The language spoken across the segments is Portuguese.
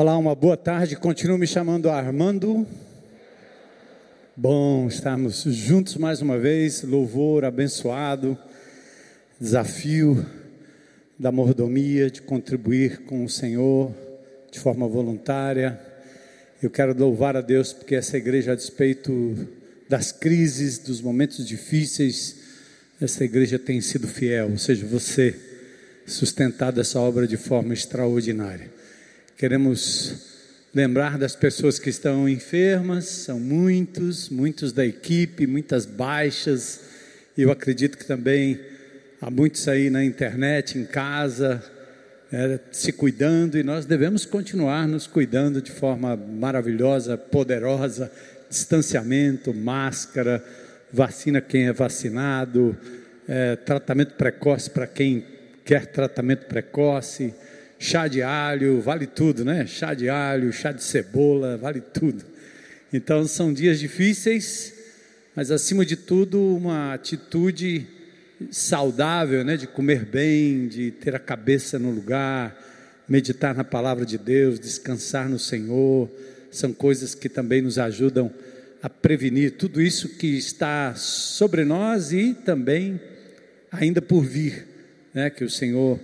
Olá, uma boa tarde. Continuo me chamando Armando. Bom estarmos juntos mais uma vez. Louvor abençoado. Desafio da mordomia de contribuir com o Senhor de forma voluntária. Eu quero louvar a Deus porque essa igreja, a despeito das crises, dos momentos difíceis, essa igreja tem sido fiel. Ou seja, você sustentado essa obra de forma extraordinária. Queremos lembrar das pessoas que estão enfermas, são muitos, muitos da equipe, muitas baixas. Eu acredito que também há muitos aí na internet, em casa, é, se cuidando, e nós devemos continuar nos cuidando de forma maravilhosa, poderosa distanciamento, máscara, vacina quem é vacinado, é, tratamento precoce para quem quer tratamento precoce chá de alho, vale tudo, né? Chá de alho, chá de cebola, vale tudo. Então são dias difíceis, mas acima de tudo uma atitude saudável, né? De comer bem, de ter a cabeça no lugar, meditar na palavra de Deus, descansar no Senhor, são coisas que também nos ajudam a prevenir tudo isso que está sobre nós e também ainda por vir, né? Que o Senhor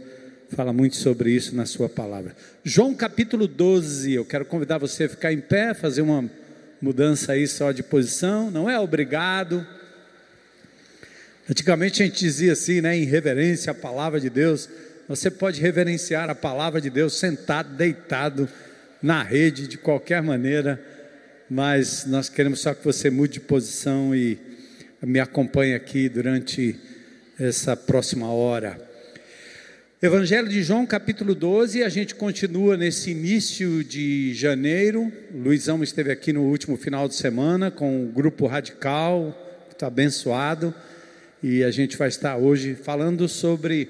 fala muito sobre isso na sua palavra. João capítulo 12, eu quero convidar você a ficar em pé, fazer uma mudança aí só de posição, não é obrigado. Antigamente a gente dizia assim, né, em reverência à palavra de Deus, você pode reverenciar a palavra de Deus sentado, deitado na rede, de qualquer maneira, mas nós queremos só que você mude de posição e me acompanhe aqui durante essa próxima hora. Evangelho de João, capítulo 12, a gente continua nesse início de janeiro. Luizão esteve aqui no último final de semana com o grupo radical, que está abençoado, e a gente vai estar hoje falando sobre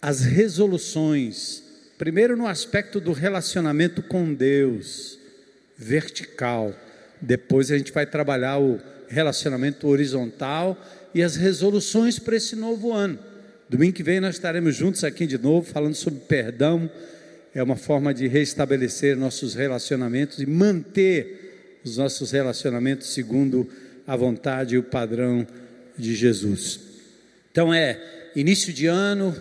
as resoluções. Primeiro, no aspecto do relacionamento com Deus, vertical. Depois, a gente vai trabalhar o relacionamento horizontal e as resoluções para esse novo ano. Domingo que vem nós estaremos juntos aqui de novo, falando sobre perdão. É uma forma de restabelecer nossos relacionamentos e manter os nossos relacionamentos segundo a vontade e o padrão de Jesus. Então é início de ano,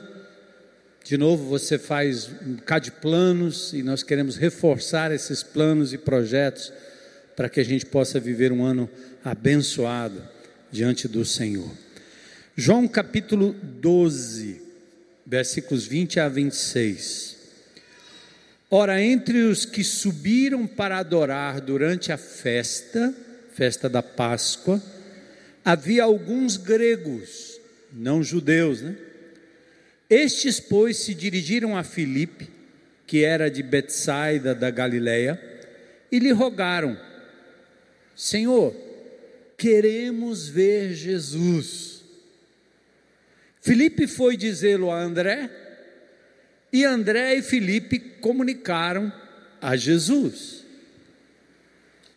de novo você faz um bocado de planos e nós queremos reforçar esses planos e projetos para que a gente possa viver um ano abençoado diante do Senhor. João capítulo 12, versículos 20 a 26. Ora, entre os que subiram para adorar durante a festa, festa da Páscoa, havia alguns gregos, não judeus, né? Estes, pois, se dirigiram a Filipe, que era de Betsaida da Galileia, e lhe rogaram: Senhor, queremos ver Jesus. Filipe foi dizê-lo a André, e André e Filipe comunicaram a Jesus.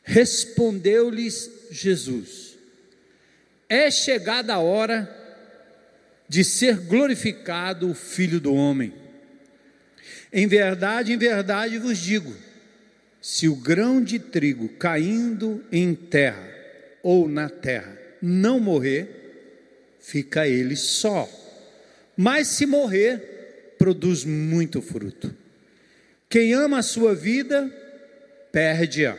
Respondeu-lhes Jesus: É chegada a hora de ser glorificado o Filho do Homem. Em verdade, em verdade vos digo: se o grão de trigo caindo em terra ou na terra não morrer, fica ele só mas se morrer, produz muito fruto. Quem ama a sua vida, perde-a.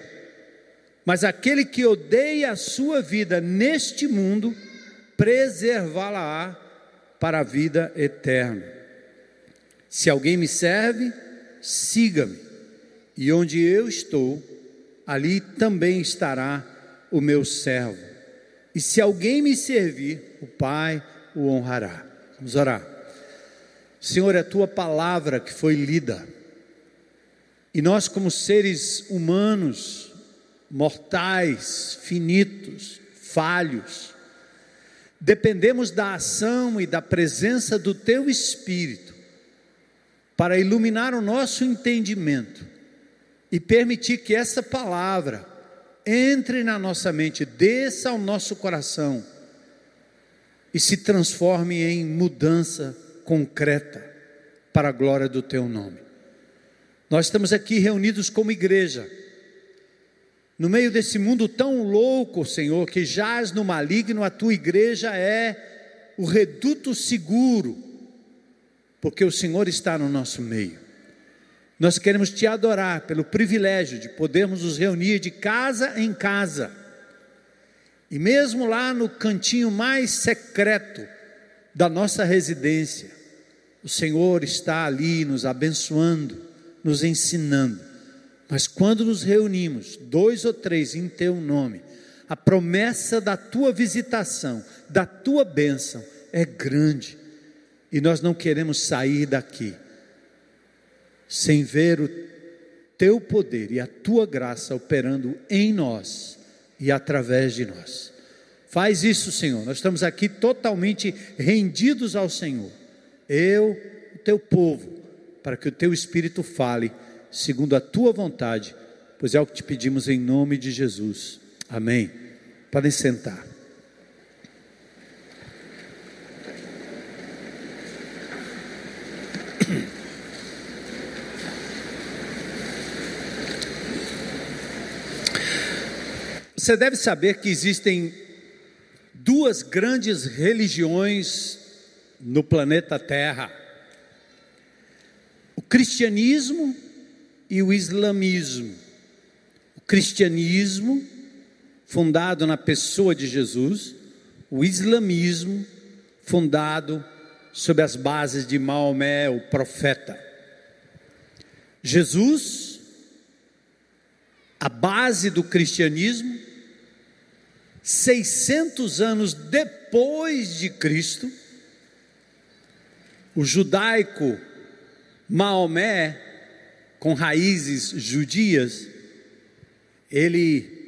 Mas aquele que odeia a sua vida neste mundo, preservá-la-á para a vida eterna. Se alguém me serve, siga-me, e onde eu estou, ali também estará o meu servo. E se alguém me servir, o Pai o honrará. Vamos orar. Senhor, é a tua palavra que foi lida. E nós, como seres humanos, mortais, finitos, falhos, dependemos da ação e da presença do teu Espírito para iluminar o nosso entendimento e permitir que essa palavra entre na nossa mente, desça ao nosso coração e se transforme em mudança concreta para a glória do teu nome. Nós estamos aqui reunidos como igreja, no meio desse mundo tão louco, Senhor, que jaz no maligno, a tua igreja é o reduto seguro, porque o Senhor está no nosso meio. Nós queremos te adorar pelo privilégio de podermos nos reunir de casa em casa, e mesmo lá no cantinho mais secreto da nossa residência, o Senhor está ali nos abençoando, nos ensinando. Mas quando nos reunimos, dois ou três em teu nome, a promessa da tua visitação, da tua bênção é grande. E nós não queremos sair daqui sem ver o teu poder e a tua graça operando em nós e através de nós. Faz isso, Senhor. Nós estamos aqui totalmente rendidos ao Senhor eu, o teu povo, para que o teu espírito fale segundo a tua vontade, pois é o que te pedimos em nome de Jesus. Amém. Podem sentar. Você deve saber que existem duas grandes religiões no planeta Terra. O cristianismo e o islamismo. O cristianismo, fundado na pessoa de Jesus, o islamismo, fundado sob as bases de Maomé, o profeta. Jesus, a base do cristianismo, 600 anos depois de Cristo, o judaico Maomé, com raízes judias, ele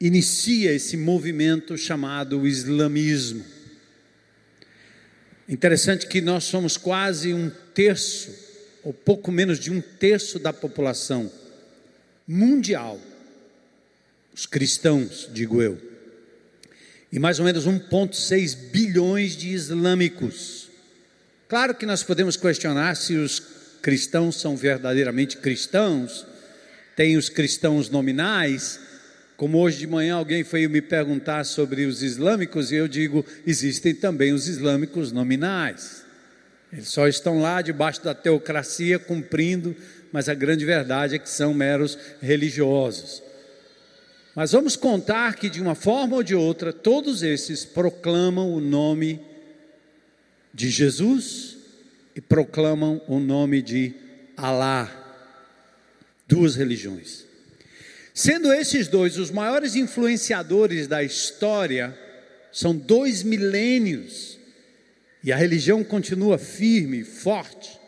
inicia esse movimento chamado islamismo. Interessante que nós somos quase um terço, ou pouco menos de um terço da população mundial, os cristãos, digo eu, e mais ou menos 1,6 bilhões de islâmicos. Claro que nós podemos questionar se os cristãos são verdadeiramente cristãos, tem os cristãos nominais, como hoje de manhã alguém foi me perguntar sobre os islâmicos, e eu digo: existem também os islâmicos nominais. Eles só estão lá debaixo da teocracia cumprindo, mas a grande verdade é que são meros religiosos. Mas vamos contar que de uma forma ou de outra, todos esses proclamam o nome de Jesus e proclamam o nome de Alá. Duas religiões. Sendo esses dois os maiores influenciadores da história, são dois milênios e a religião continua firme, forte.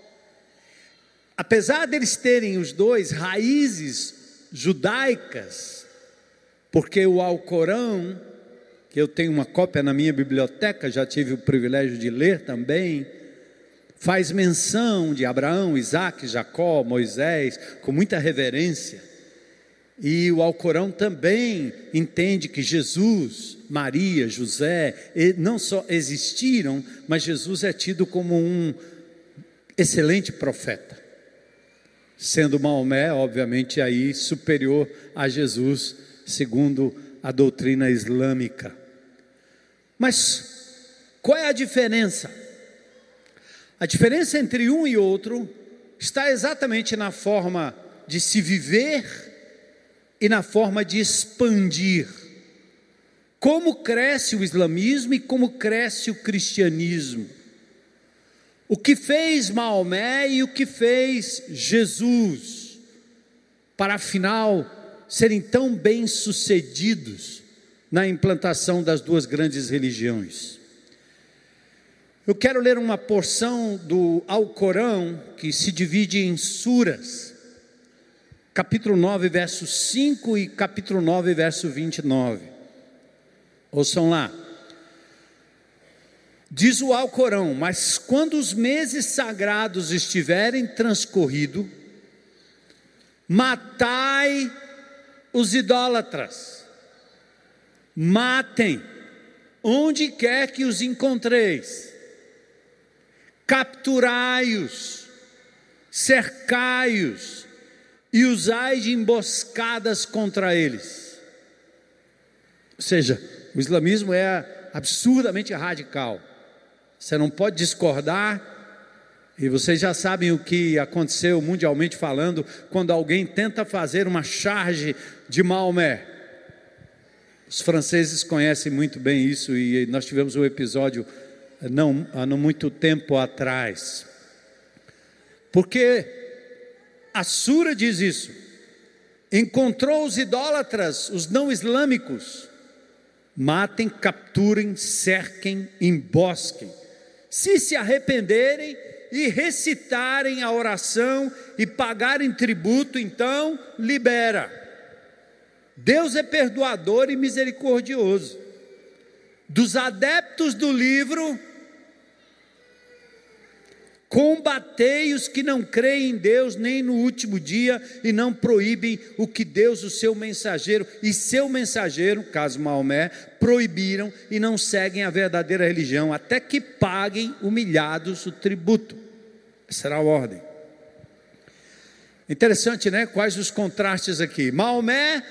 Apesar deles terem os dois raízes judaicas, porque o Alcorão que eu tenho uma cópia na minha biblioteca, já tive o privilégio de ler também, faz menção de Abraão, Isaac, Jacó, Moisés, com muita reverência. E o Alcorão também entende que Jesus, Maria, José, não só existiram, mas Jesus é tido como um excelente profeta. Sendo Maomé, obviamente, aí superior a Jesus, segundo a doutrina islâmica. Mas qual é a diferença? A diferença entre um e outro está exatamente na forma de se viver e na forma de expandir. Como cresce o islamismo e como cresce o cristianismo. O que fez Maomé e o que fez Jesus, para afinal serem tão bem sucedidos na implantação das duas grandes religiões. Eu quero ler uma porção do Alcorão que se divide em suras, capítulo 9, verso 5 e capítulo 9, verso 29. Ouçam lá. Diz o Alcorão: Mas quando os meses sagrados estiverem transcorrido, matai os idólatras, matem, onde quer que os encontreis, capturai-os, cercai-os e usai de emboscadas contra eles. Ou seja, o islamismo é absurdamente radical. Você não pode discordar, e vocês já sabem o que aconteceu mundialmente falando quando alguém tenta fazer uma charge de Maomé. Os franceses conhecem muito bem isso e nós tivemos um episódio não há muito tempo atrás. Porque a Sura diz isso. Encontrou os idólatras, os não islâmicos. Matem, capturem, cerquem, embosquem. Se se arrependerem e recitarem a oração e pagarem tributo, então libera. Deus é perdoador e misericordioso. Dos adeptos do livro, Combatei os que não creem em Deus nem no último dia e não proíbem o que Deus, o seu mensageiro e seu mensageiro, caso Maomé, proibiram e não seguem a verdadeira religião, até que paguem humilhados o tributo. Essa será a ordem. Interessante, né? Quais os contrastes aqui? Maomé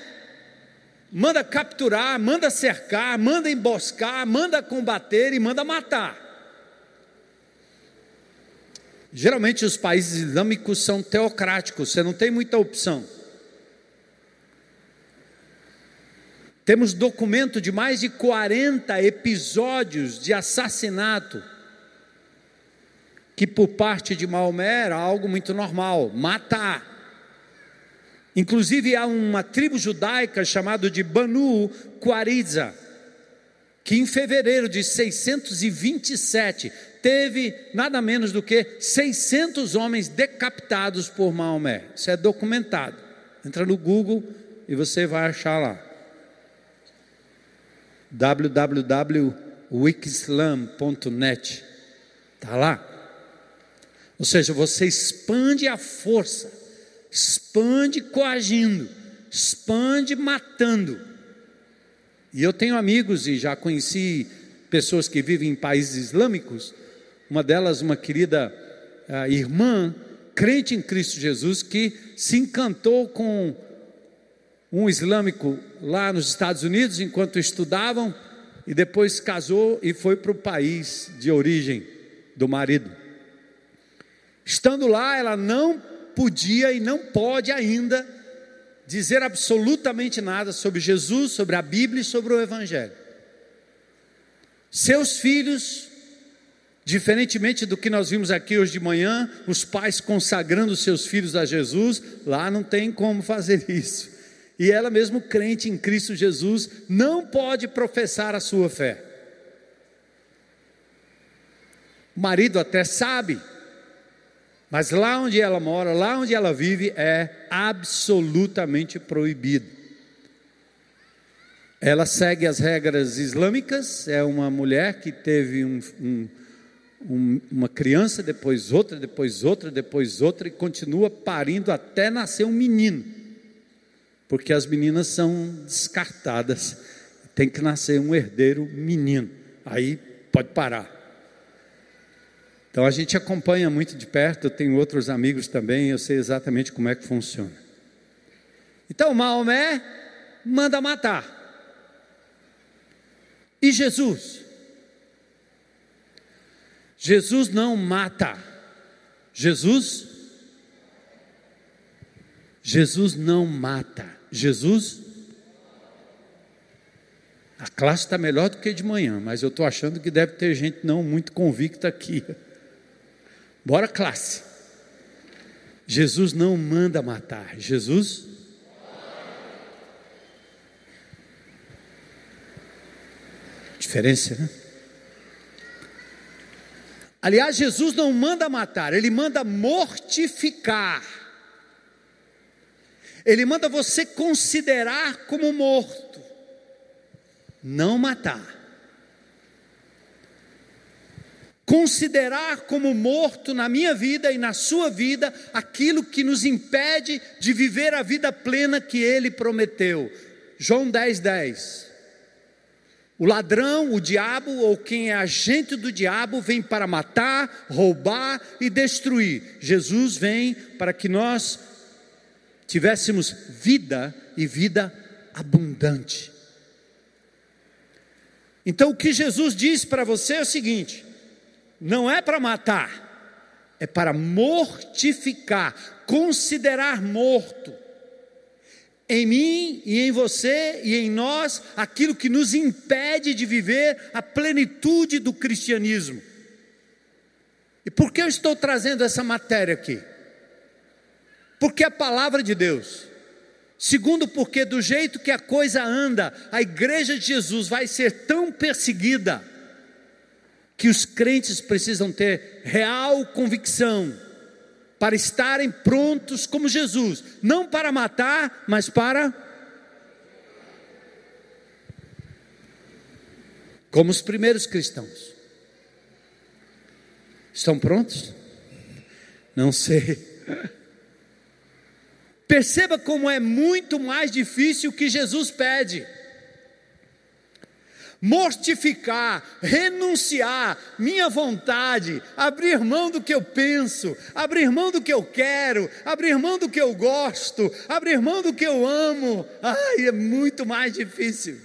manda capturar, manda cercar, manda emboscar, manda combater e manda matar. Geralmente os países islâmicos são teocráticos, você não tem muita opção. Temos documento de mais de 40 episódios de assassinato, que por parte de Maomé era algo muito normal matar. Inclusive há uma tribo judaica chamada de Banu Quariza, que em fevereiro de 627 teve nada menos do que 600 homens decapitados por Maomé. Isso é documentado. Entra no Google e você vai achar lá. www.wikislam.net Está lá. Ou seja, você expande a força, expande coagindo, expande matando. E eu tenho amigos e já conheci pessoas que vivem em países islâmicos uma delas, uma querida uh, irmã, crente em Cristo Jesus, que se encantou com um islâmico lá nos Estados Unidos enquanto estudavam e depois casou e foi para o país de origem do marido. Estando lá, ela não podia e não pode ainda dizer absolutamente nada sobre Jesus, sobre a Bíblia e sobre o Evangelho. Seus filhos Diferentemente do que nós vimos aqui hoje de manhã, os pais consagrando seus filhos a Jesus, lá não tem como fazer isso. E ela, mesmo crente em Cristo Jesus, não pode professar a sua fé. O marido até sabe, mas lá onde ela mora, lá onde ela vive, é absolutamente proibido. Ela segue as regras islâmicas, é uma mulher que teve um, um um, uma criança, depois outra, depois outra, depois outra, e continua parindo até nascer um menino, porque as meninas são descartadas, tem que nascer um herdeiro menino, aí pode parar. Então a gente acompanha muito de perto, eu tenho outros amigos também, eu sei exatamente como é que funciona. Então Maomé manda matar. E Jesus? Jesus não mata. Jesus Jesus não mata. Jesus a classe está melhor do que de manhã, mas eu estou achando que deve ter gente não muito convicta aqui. Bora, classe. Jesus não manda matar. Jesus diferença, né? Aliás, Jesus não manda matar, ele manda mortificar. Ele manda você considerar como morto, não matar. Considerar como morto na minha vida e na sua vida aquilo que nos impede de viver a vida plena que ele prometeu. João 10, 10. O ladrão, o diabo ou quem é agente do diabo vem para matar, roubar e destruir. Jesus vem para que nós tivéssemos vida e vida abundante. Então o que Jesus diz para você é o seguinte: não é para matar, é para mortificar, considerar morto em mim e em você e em nós aquilo que nos impede de viver a plenitude do cristianismo. E por que eu estou trazendo essa matéria aqui? Porque a palavra de Deus. Segundo, porque do jeito que a coisa anda, a igreja de Jesus vai ser tão perseguida que os crentes precisam ter real convicção para estarem prontos como Jesus, não para matar, mas para como os primeiros cristãos. Estão prontos? Não sei. Perceba como é muito mais difícil o que Jesus pede mortificar, renunciar minha vontade, abrir mão do que eu penso, abrir mão do que eu quero, abrir mão do que eu gosto, abrir mão do que eu amo. Ai, é muito mais difícil.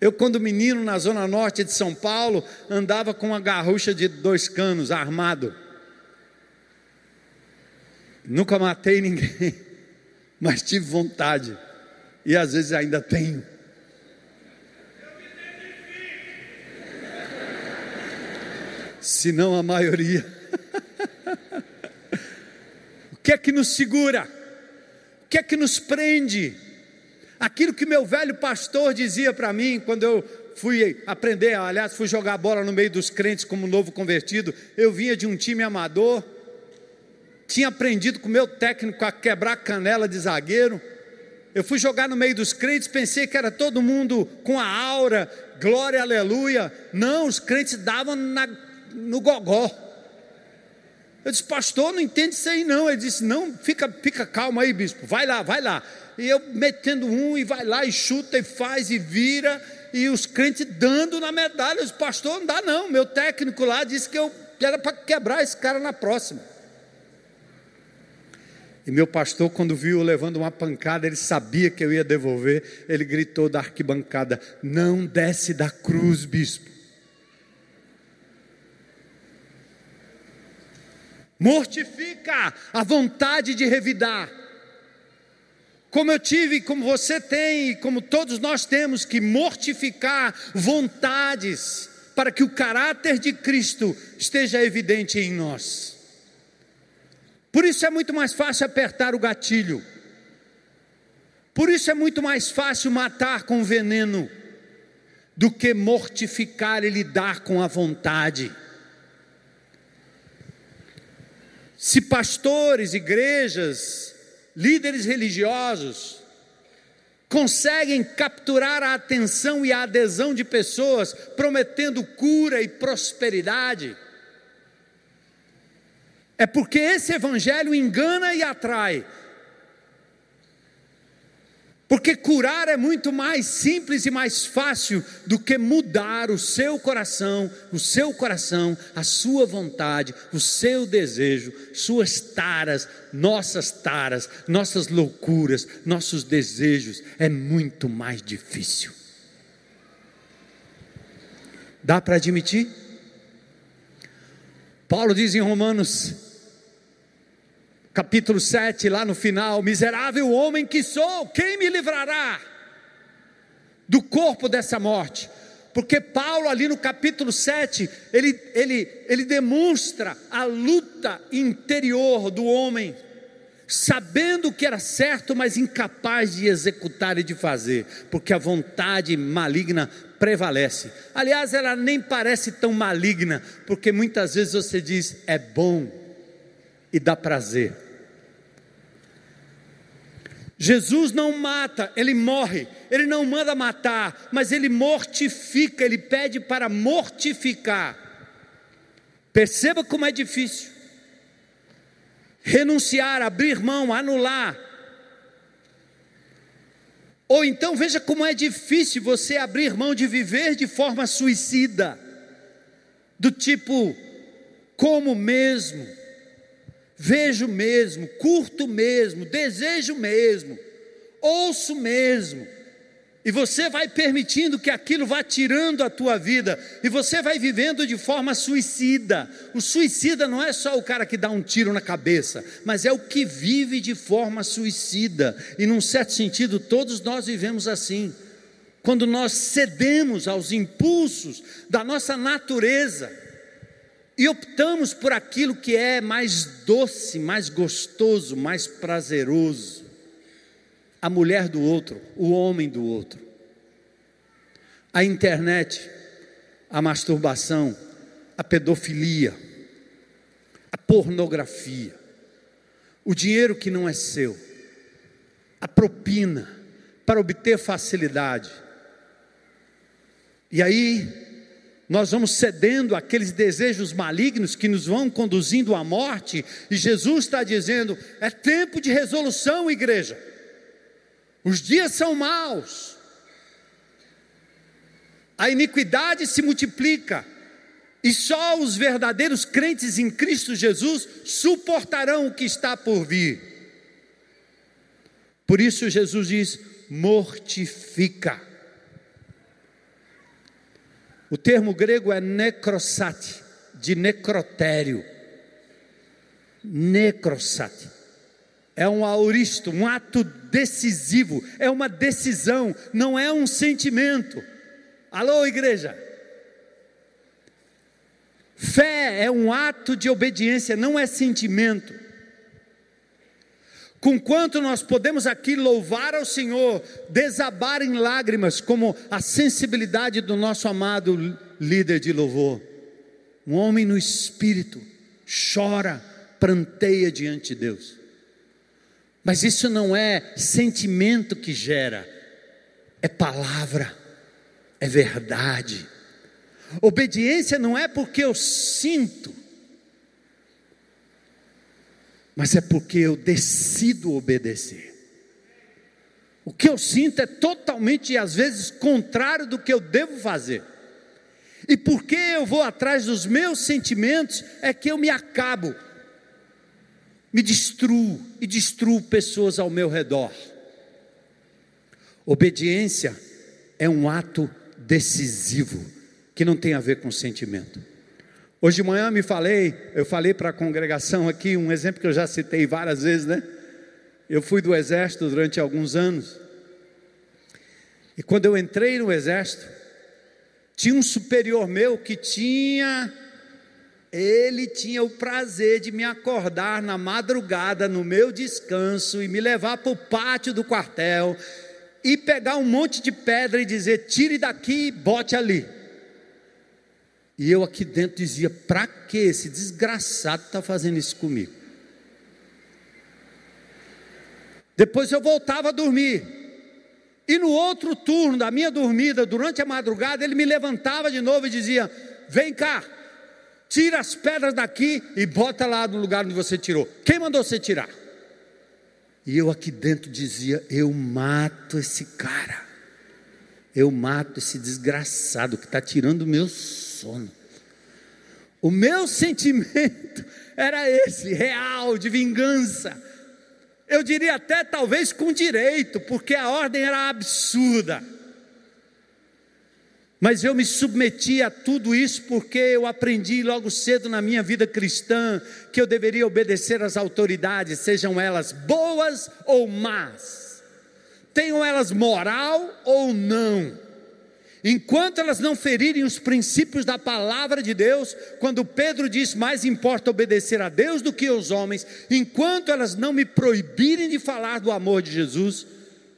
Eu, quando menino, na zona norte de São Paulo, andava com uma garrucha de dois canos, armado. Nunca matei ninguém, mas tive vontade e às vezes ainda tenho. Se não a maioria. o que é que nos segura? O que é que nos prende? Aquilo que meu velho pastor dizia para mim quando eu fui aprender, aliás, fui jogar bola no meio dos crentes como novo convertido. Eu vinha de um time amador, tinha aprendido com meu técnico a quebrar canela de zagueiro eu fui jogar no meio dos crentes, pensei que era todo mundo com a aura, glória, aleluia. Não, os crentes davam na, no gogó. Eu disse, pastor, não entende isso aí não. Ele disse, não, fica, fica calmo aí, bispo, vai lá, vai lá. E eu metendo um, e vai lá, e chuta, e faz, e vira, e os crentes dando na medalha. Eu disse, pastor, não dá não. Meu técnico lá disse que eu era para quebrar esse cara na próxima. E meu pastor, quando viu eu levando uma pancada, ele sabia que eu ia devolver. Ele gritou da arquibancada: Não desce da cruz, bispo. Mortifica a vontade de revidar. Como eu tive, como você tem, como todos nós temos que mortificar vontades para que o caráter de Cristo esteja evidente em nós. Por isso é muito mais fácil apertar o gatilho. Por isso é muito mais fácil matar com veneno do que mortificar e lidar com a vontade. Se pastores, igrejas, líderes religiosos conseguem capturar a atenção e a adesão de pessoas, prometendo cura e prosperidade, é porque esse evangelho engana e atrai. Porque curar é muito mais simples e mais fácil do que mudar o seu coração, o seu coração, a sua vontade, o seu desejo, suas taras, nossas taras, nossas loucuras, nossos desejos. É muito mais difícil. Dá para admitir? Paulo diz em Romanos capítulo 7, lá no final: Miserável homem que sou, quem me livrará do corpo dessa morte? Porque Paulo, ali no capítulo 7, ele, ele, ele demonstra a luta interior do homem, sabendo o que era certo, mas incapaz de executar e de fazer, porque a vontade maligna prevalece. Aliás, ela nem parece tão maligna, porque muitas vezes você diz é bom e dá prazer. Jesus não mata, ele morre, ele não manda matar, mas ele mortifica, ele pede para mortificar. Perceba como é difícil. Renunciar, abrir mão, anular. Ou então veja como é difícil você abrir mão de viver de forma suicida, do tipo, como mesmo, vejo mesmo, curto mesmo, desejo mesmo, ouço mesmo, e você vai permitindo que aquilo vá tirando a tua vida, e você vai vivendo de forma suicida. O suicida não é só o cara que dá um tiro na cabeça, mas é o que vive de forma suicida. E num certo sentido, todos nós vivemos assim. Quando nós cedemos aos impulsos da nossa natureza e optamos por aquilo que é mais doce, mais gostoso, mais prazeroso a mulher do outro, o homem do outro. A internet, a masturbação, a pedofilia, a pornografia, o dinheiro que não é seu, a propina para obter facilidade. E aí, nós vamos cedendo aqueles desejos malignos que nos vão conduzindo à morte, e Jesus está dizendo: é tempo de resolução, igreja. Os dias são maus. A iniquidade se multiplica. E só os verdadeiros crentes em Cristo Jesus suportarão o que está por vir. Por isso Jesus diz: mortifica. O termo grego é necrosate, de necrotério. Necrosate é um auristo, um ato decisivo, é uma decisão, não é um sentimento. Alô, igreja? Fé é um ato de obediência, não é sentimento. Com quanto nós podemos aqui louvar ao Senhor, desabar em lágrimas, como a sensibilidade do nosso amado líder de louvor. Um homem no espírito chora, pranteia diante de Deus. Mas isso não é sentimento que gera, é palavra, é verdade. Obediência não é porque eu sinto, mas é porque eu decido obedecer. O que eu sinto é totalmente, às vezes, contrário do que eu devo fazer. E porque eu vou atrás dos meus sentimentos, é que eu me acabo me destruo e destruo pessoas ao meu redor. Obediência é um ato decisivo que não tem a ver com sentimento. Hoje de manhã me falei, eu falei para a congregação aqui um exemplo que eu já citei várias vezes, né? Eu fui do exército durante alguns anos. E quando eu entrei no exército, tinha um superior meu que tinha ele tinha o prazer de me acordar na madrugada, no meu descanso, e me levar para o pátio do quartel e pegar um monte de pedra e dizer: tire daqui e bote ali. E eu aqui dentro dizia: para que esse desgraçado está fazendo isso comigo? Depois eu voltava a dormir. E no outro turno da minha dormida, durante a madrugada, ele me levantava de novo e dizia: Vem cá, tira as pedras daqui e bota lá no lugar onde você tirou. Quem mandou você tirar? E eu aqui dentro dizia: Eu mato esse cara, eu mato esse desgraçado que está tirando o meu sono. O meu sentimento era esse, real, de vingança. Eu diria até talvez com direito, porque a ordem era absurda. Mas eu me submeti a tudo isso porque eu aprendi logo cedo na minha vida cristã que eu deveria obedecer às autoridades, sejam elas boas ou más, tenham elas moral ou não. Enquanto elas não ferirem os princípios da palavra de Deus, quando Pedro diz mais importa obedecer a Deus do que aos homens, enquanto elas não me proibirem de falar do amor de Jesus,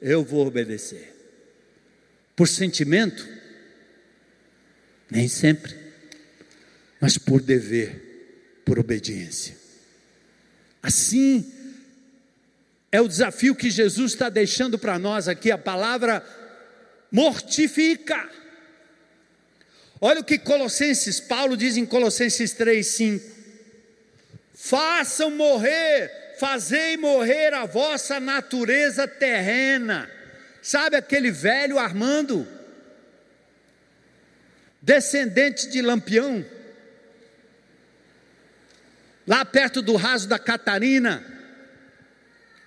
eu vou obedecer. Por sentimento, nem sempre, mas por dever, por obediência. Assim, é o desafio que Jesus está deixando para nós aqui, a palavra mortifica. Olha o que Colossenses, Paulo diz em Colossenses 3, 5: façam morrer, fazei morrer a vossa natureza terrena. Sabe aquele velho Armando, descendente de Lampião, lá perto do raso da Catarina,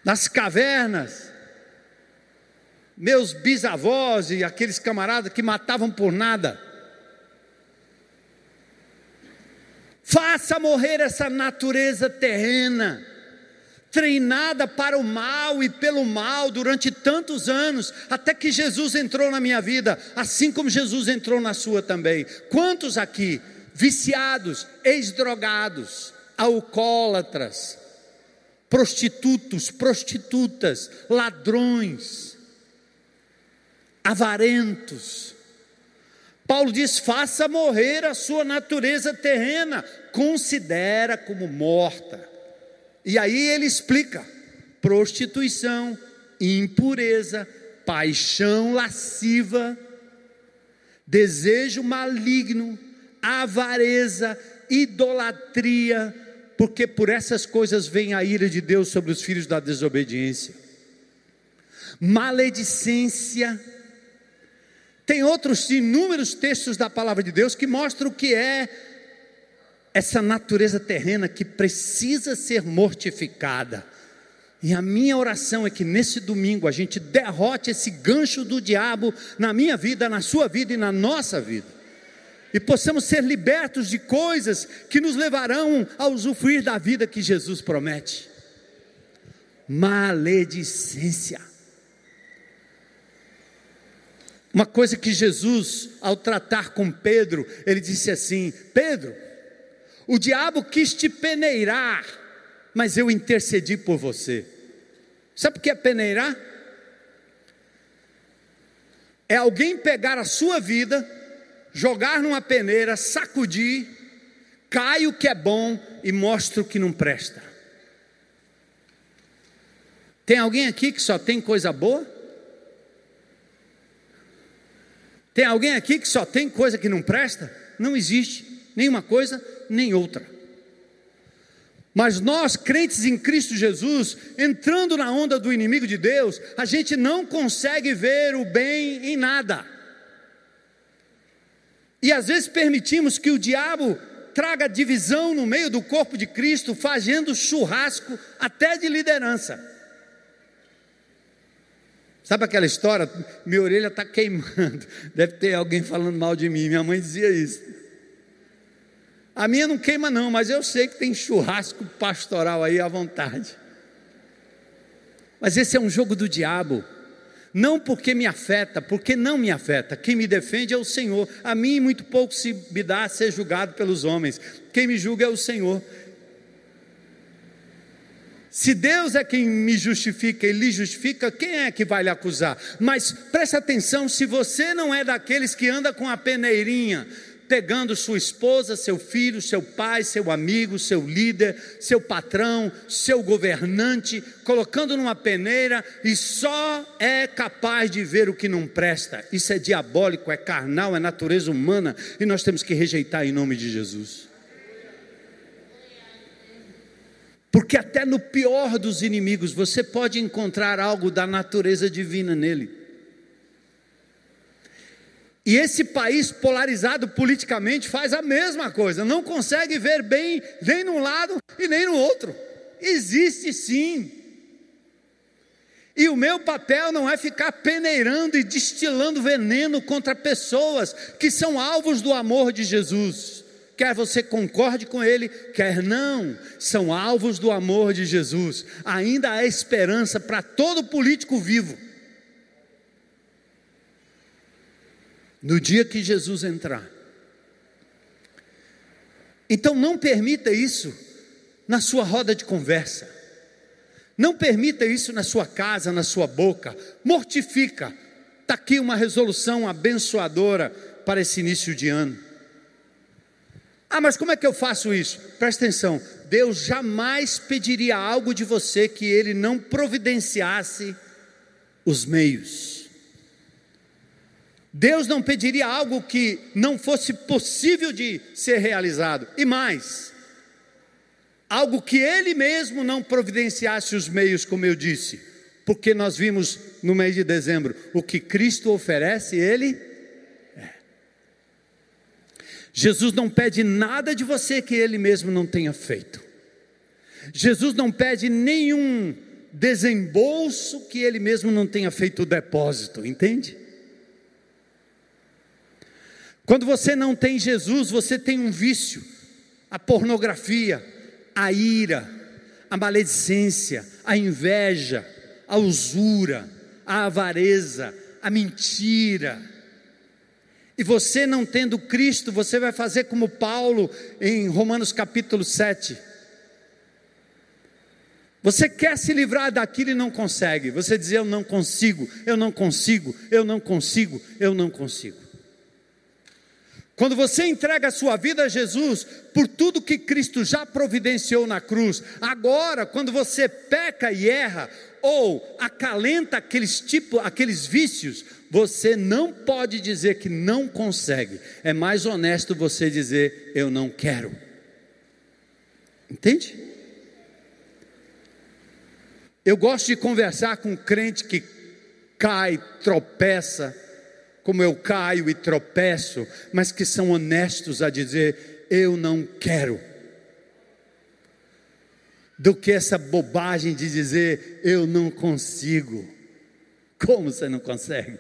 nas cavernas, meus bisavós e aqueles camaradas que matavam por nada. Faça morrer essa natureza terrena, treinada para o mal e pelo mal durante tantos anos, até que Jesus entrou na minha vida, assim como Jesus entrou na sua também. Quantos aqui, viciados, ex-drogados, alcoólatras, prostitutos, prostitutas, ladrões, avarentos. Paulo diz: faça morrer a sua natureza terrena, considera como morta. E aí ele explica: prostituição, impureza, paixão lasciva, desejo maligno, avareza, idolatria, porque por essas coisas vem a ira de Deus sobre os filhos da desobediência. Maledicência, tem outros inúmeros textos da palavra de Deus que mostram o que é essa natureza terrena que precisa ser mortificada. E a minha oração é que nesse domingo a gente derrote esse gancho do diabo na minha vida, na sua vida e na nossa vida. E possamos ser libertos de coisas que nos levarão a usufruir da vida que Jesus promete. Maledicência. Uma coisa que Jesus, ao tratar com Pedro, ele disse assim: Pedro, o diabo quis te peneirar, mas eu intercedi por você. Sabe o que é peneirar? É alguém pegar a sua vida, jogar numa peneira, sacudir, cai o que é bom e mostra o que não presta. Tem alguém aqui que só tem coisa boa? Tem alguém aqui que só tem coisa que não presta? Não existe nenhuma coisa nem outra. Mas nós, crentes em Cristo Jesus, entrando na onda do inimigo de Deus, a gente não consegue ver o bem em nada. E às vezes permitimos que o diabo traga divisão no meio do corpo de Cristo, fazendo churrasco até de liderança. Sabe aquela história? Minha orelha está queimando. Deve ter alguém falando mal de mim. Minha mãe dizia isso. A minha não queima, não, mas eu sei que tem churrasco pastoral aí à vontade. Mas esse é um jogo do diabo. Não porque me afeta, porque não me afeta. Quem me defende é o Senhor. A mim muito pouco se me dá ser julgado pelos homens. Quem me julga é o Senhor. Se Deus é quem me justifica e lhe justifica, quem é que vai lhe acusar? Mas preste atenção: se você não é daqueles que anda com a peneirinha, pegando sua esposa, seu filho, seu pai, seu amigo, seu líder, seu patrão, seu governante, colocando numa peneira e só é capaz de ver o que não presta. Isso é diabólico, é carnal, é natureza humana e nós temos que rejeitar em nome de Jesus. Porque até no pior dos inimigos você pode encontrar algo da natureza divina nele. E esse país polarizado politicamente faz a mesma coisa, não consegue ver bem nem num lado e nem no outro. Existe sim. E o meu papel não é ficar peneirando e destilando veneno contra pessoas que são alvos do amor de Jesus quer você concorde com ele, quer não, são alvos do amor de Jesus. Ainda há esperança para todo político vivo. No dia que Jesus entrar. Então não permita isso na sua roda de conversa. Não permita isso na sua casa, na sua boca. Mortifica. Está aqui uma resolução abençoadora para esse início de ano. Ah, mas como é que eu faço isso? Presta atenção: Deus jamais pediria algo de você que Ele não providenciasse os meios. Deus não pediria algo que não fosse possível de ser realizado. E mais, algo que Ele mesmo não providenciasse os meios, como eu disse. porque nós vimos no mês de dezembro o que Cristo oferece, Ele é. Jesus não pede nada de você que Ele mesmo não tenha feito. Jesus não pede nenhum desembolso que Ele mesmo não tenha feito o depósito, entende? Quando você não tem Jesus, você tem um vício, a pornografia, a ira, a maledicência, a inveja, a usura, a avareza, a mentira. E você não tendo Cristo, você vai fazer como Paulo em Romanos capítulo 7. Você quer se livrar daquilo e não consegue. Você diz: Eu não consigo, eu não consigo, eu não consigo, eu não consigo. Quando você entrega a sua vida a Jesus, por tudo que Cristo já providenciou na cruz, agora, quando você peca e erra, ou acalenta aqueles tipo, aqueles vícios, você não pode dizer que não consegue. É mais honesto você dizer eu não quero. Entende? Eu gosto de conversar com um crente que cai, tropeça, como eu caio e tropeço, mas que são honestos a dizer eu não quero do que essa bobagem de dizer eu não consigo. Como você não consegue?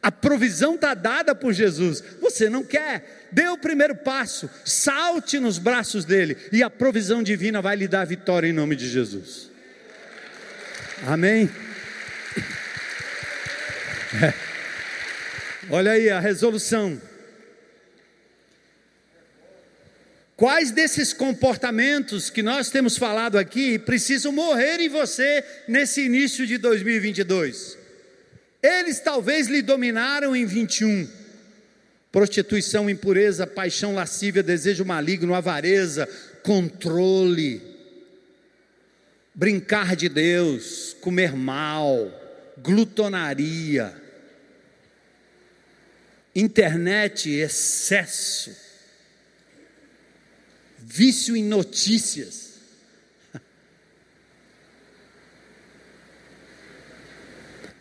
A provisão está dada por Jesus. Você não quer? Dê o primeiro passo, salte nos braços dele, e a provisão divina vai lhe dar vitória em nome de Jesus. Amém? É. Olha aí a resolução. Quais desses comportamentos que nós temos falado aqui precisam morrer em você nesse início de 2022? Eles talvez lhe dominaram em 21. Prostituição, impureza, paixão lascívia, desejo maligno, avareza, controle, brincar de Deus, comer mal, glutonaria, internet, excesso vício em notícias.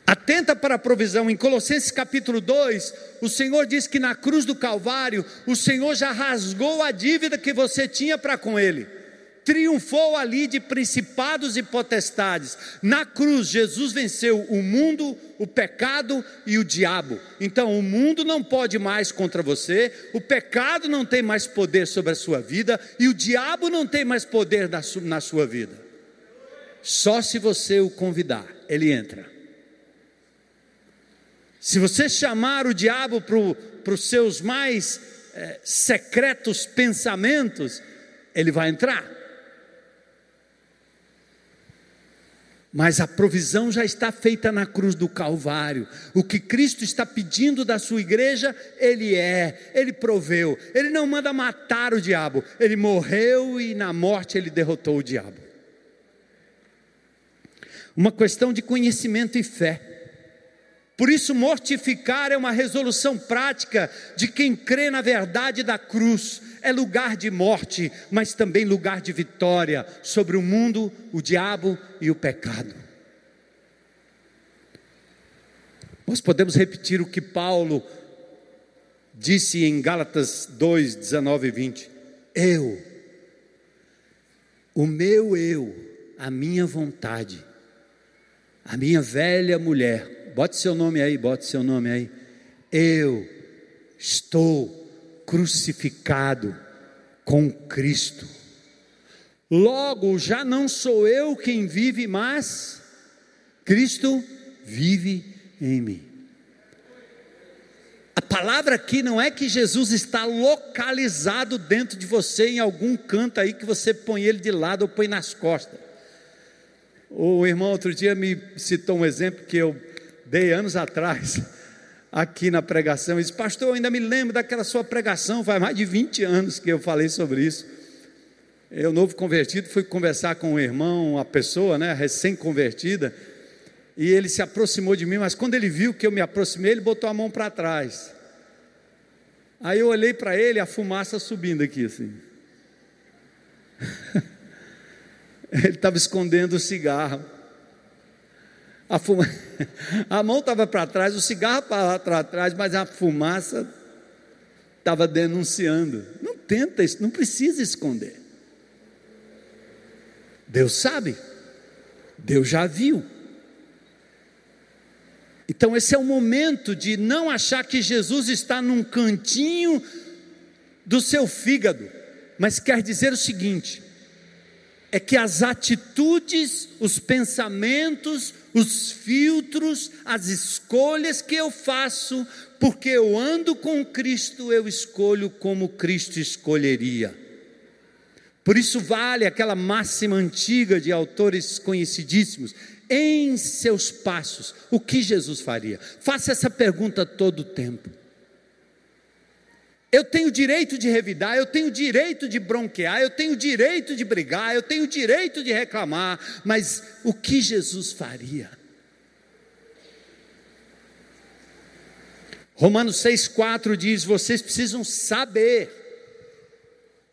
Atenta para a provisão. Em Colossenses capítulo 2, o Senhor diz que na cruz do Calvário, o Senhor já rasgou a dívida que você tinha para com Ele triunfou ali de principados e potestades. Na cruz, Jesus venceu o mundo, o pecado e o diabo. Então, o mundo não pode mais contra você, o pecado não tem mais poder sobre a sua vida e o diabo não tem mais poder na sua vida. Só se você o convidar, ele entra. Se você chamar o diabo para os seus mais é, secretos pensamentos, ele vai entrar. Mas a provisão já está feita na cruz do Calvário. O que Cristo está pedindo da sua igreja, Ele é, Ele proveu. Ele não manda matar o diabo, Ele morreu e na morte Ele derrotou o diabo. Uma questão de conhecimento e fé. Por isso, mortificar é uma resolução prática de quem crê na verdade da cruz. É lugar de morte, mas também lugar de vitória sobre o mundo, o diabo e o pecado. Nós podemos repetir o que Paulo disse em Gálatas 2, 19 e 20: Eu, o meu eu, a minha vontade, a minha velha mulher, Bote seu nome aí, bote seu nome aí. Eu estou crucificado com Cristo. Logo, já não sou eu quem vive, mas Cristo vive em mim. A palavra aqui não é que Jesus está localizado dentro de você em algum canto aí que você põe ele de lado ou põe nas costas. O irmão outro dia me citou um exemplo que eu dei anos atrás, aqui na pregação, e disse: Pastor, eu ainda me lembro daquela sua pregação, faz mais de 20 anos que eu falei sobre isso. Eu, novo convertido, fui conversar com um irmão, uma pessoa, né, recém-convertida, e ele se aproximou de mim, mas quando ele viu que eu me aproximei, ele botou a mão para trás. Aí eu olhei para ele, a fumaça subindo aqui assim. ele estava escondendo o cigarro. A, fuma... a mão estava para trás, o cigarro para trás, mas a fumaça estava denunciando. Não tenta isso, não precisa esconder. Deus sabe, Deus já viu. Então, esse é o momento de não achar que Jesus está num cantinho do seu fígado, mas quer dizer o seguinte: é que as atitudes, os pensamentos, os filtros, as escolhas que eu faço, porque eu ando com Cristo, eu escolho como Cristo escolheria. Por isso vale aquela máxima antiga de autores conhecidíssimos: em seus passos, o que Jesus faria? Faça essa pergunta todo o tempo. Eu tenho direito de revidar, eu tenho direito de bronquear, eu tenho direito de brigar, eu tenho direito de reclamar, mas o que Jesus faria? Romanos 6,4 diz: vocês precisam saber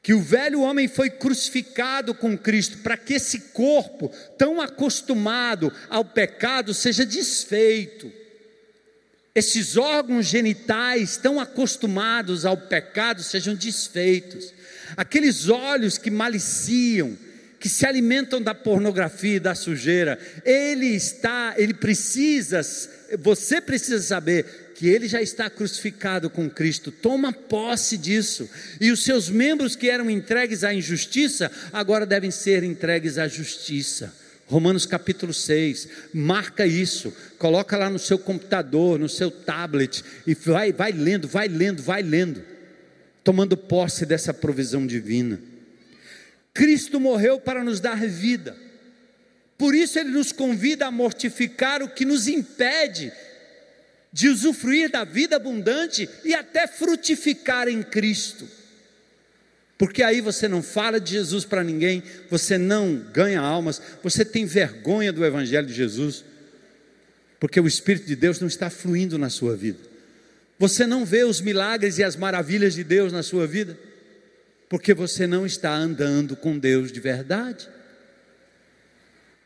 que o velho homem foi crucificado com Cristo para que esse corpo, tão acostumado ao pecado, seja desfeito esses órgãos genitais tão acostumados ao pecado sejam desfeitos, aqueles olhos que maliciam, que se alimentam da pornografia e da sujeira, ele está, ele precisa, você precisa saber que ele já está crucificado com Cristo, toma posse disso, e os seus membros que eram entregues à injustiça, agora devem ser entregues à justiça. Romanos capítulo 6, marca isso, coloca lá no seu computador, no seu tablet, e vai, vai lendo, vai lendo, vai lendo, tomando posse dessa provisão divina. Cristo morreu para nos dar vida, por isso ele nos convida a mortificar o que nos impede de usufruir da vida abundante e até frutificar em Cristo. Porque aí você não fala de Jesus para ninguém, você não ganha almas, você tem vergonha do Evangelho de Jesus, porque o Espírito de Deus não está fluindo na sua vida. Você não vê os milagres e as maravilhas de Deus na sua vida, porque você não está andando com Deus de verdade.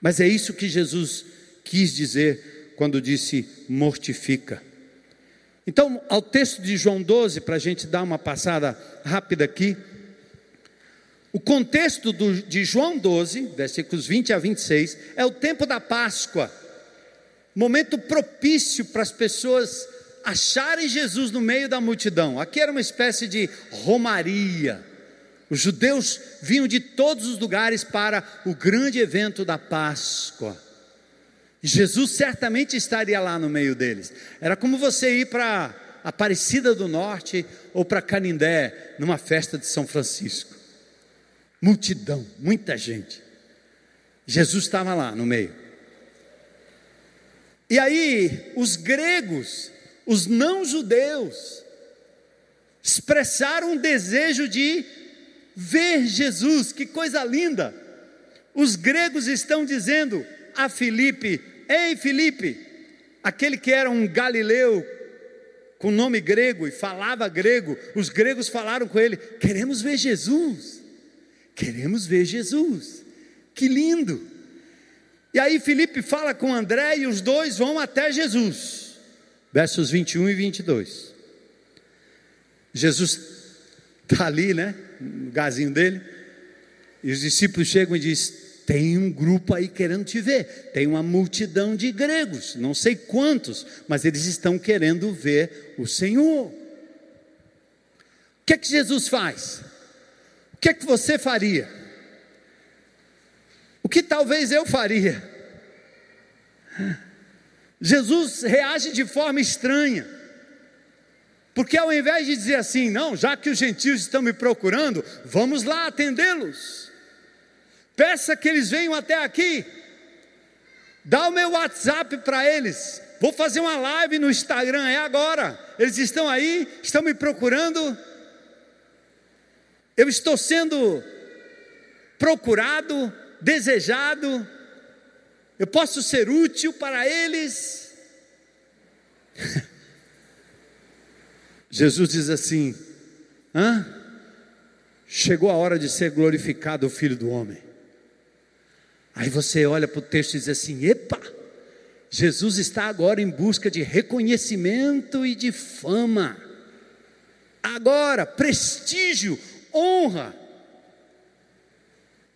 Mas é isso que Jesus quis dizer quando disse mortifica. Então, ao texto de João 12, para a gente dar uma passada rápida aqui. O contexto do, de João 12, versículos 20 a 26, é o tempo da Páscoa, momento propício para as pessoas acharem Jesus no meio da multidão. Aqui era uma espécie de romaria. Os judeus vinham de todos os lugares para o grande evento da Páscoa. Jesus certamente estaria lá no meio deles. Era como você ir para Aparecida do Norte ou para Canindé, numa festa de São Francisco. Multidão, muita gente. Jesus estava lá no meio. E aí, os gregos, os não-judeus, expressaram um desejo de ver Jesus, que coisa linda. Os gregos estão dizendo a Filipe: Ei, Filipe, aquele que era um galileu com nome grego e falava grego, os gregos falaram com ele: Queremos ver Jesus. Queremos ver Jesus. Que lindo! E aí Felipe fala com André e os dois vão até Jesus. Versos 21 e 22. Jesus está ali, né? No lugarzinho dele. E os discípulos chegam e dizem: Tem um grupo aí querendo te ver. Tem uma multidão de gregos, não sei quantos, mas eles estão querendo ver o Senhor. O que é que Jesus faz? Que é que você faria? O que talvez eu faria? Jesus reage de forma estranha. Porque ao invés de dizer assim, não, já que os gentios estão me procurando, vamos lá atendê-los. Peça que eles venham até aqui. Dá o meu WhatsApp para eles. Vou fazer uma live no Instagram, é agora. Eles estão aí, estão me procurando eu estou sendo procurado, desejado, eu posso ser útil para eles. Jesus diz assim: Hã? chegou a hora de ser glorificado o Filho do Homem. Aí você olha para o texto e diz assim: epa, Jesus está agora em busca de reconhecimento e de fama. Agora, prestígio, honra.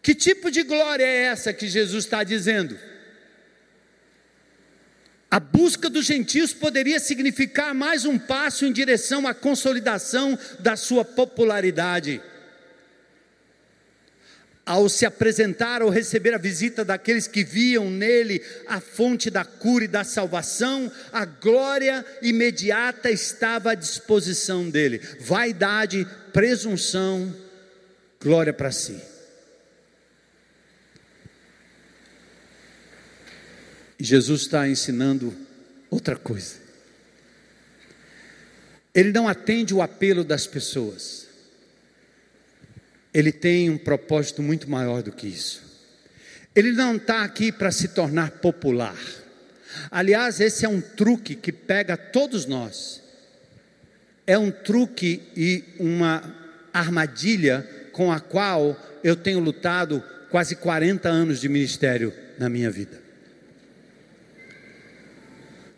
Que tipo de glória é essa que Jesus está dizendo? A busca dos gentios poderia significar mais um passo em direção à consolidação da sua popularidade ao se apresentar ou receber a visita daqueles que viam nele a fonte da cura e da salvação, a glória imediata estava à disposição dele. Vaidade, presunção, glória para si. E Jesus está ensinando outra coisa. Ele não atende o apelo das pessoas ele tem um propósito muito maior do que isso. Ele não está aqui para se tornar popular. Aliás, esse é um truque que pega todos nós. É um truque e uma armadilha com a qual eu tenho lutado quase 40 anos de ministério na minha vida.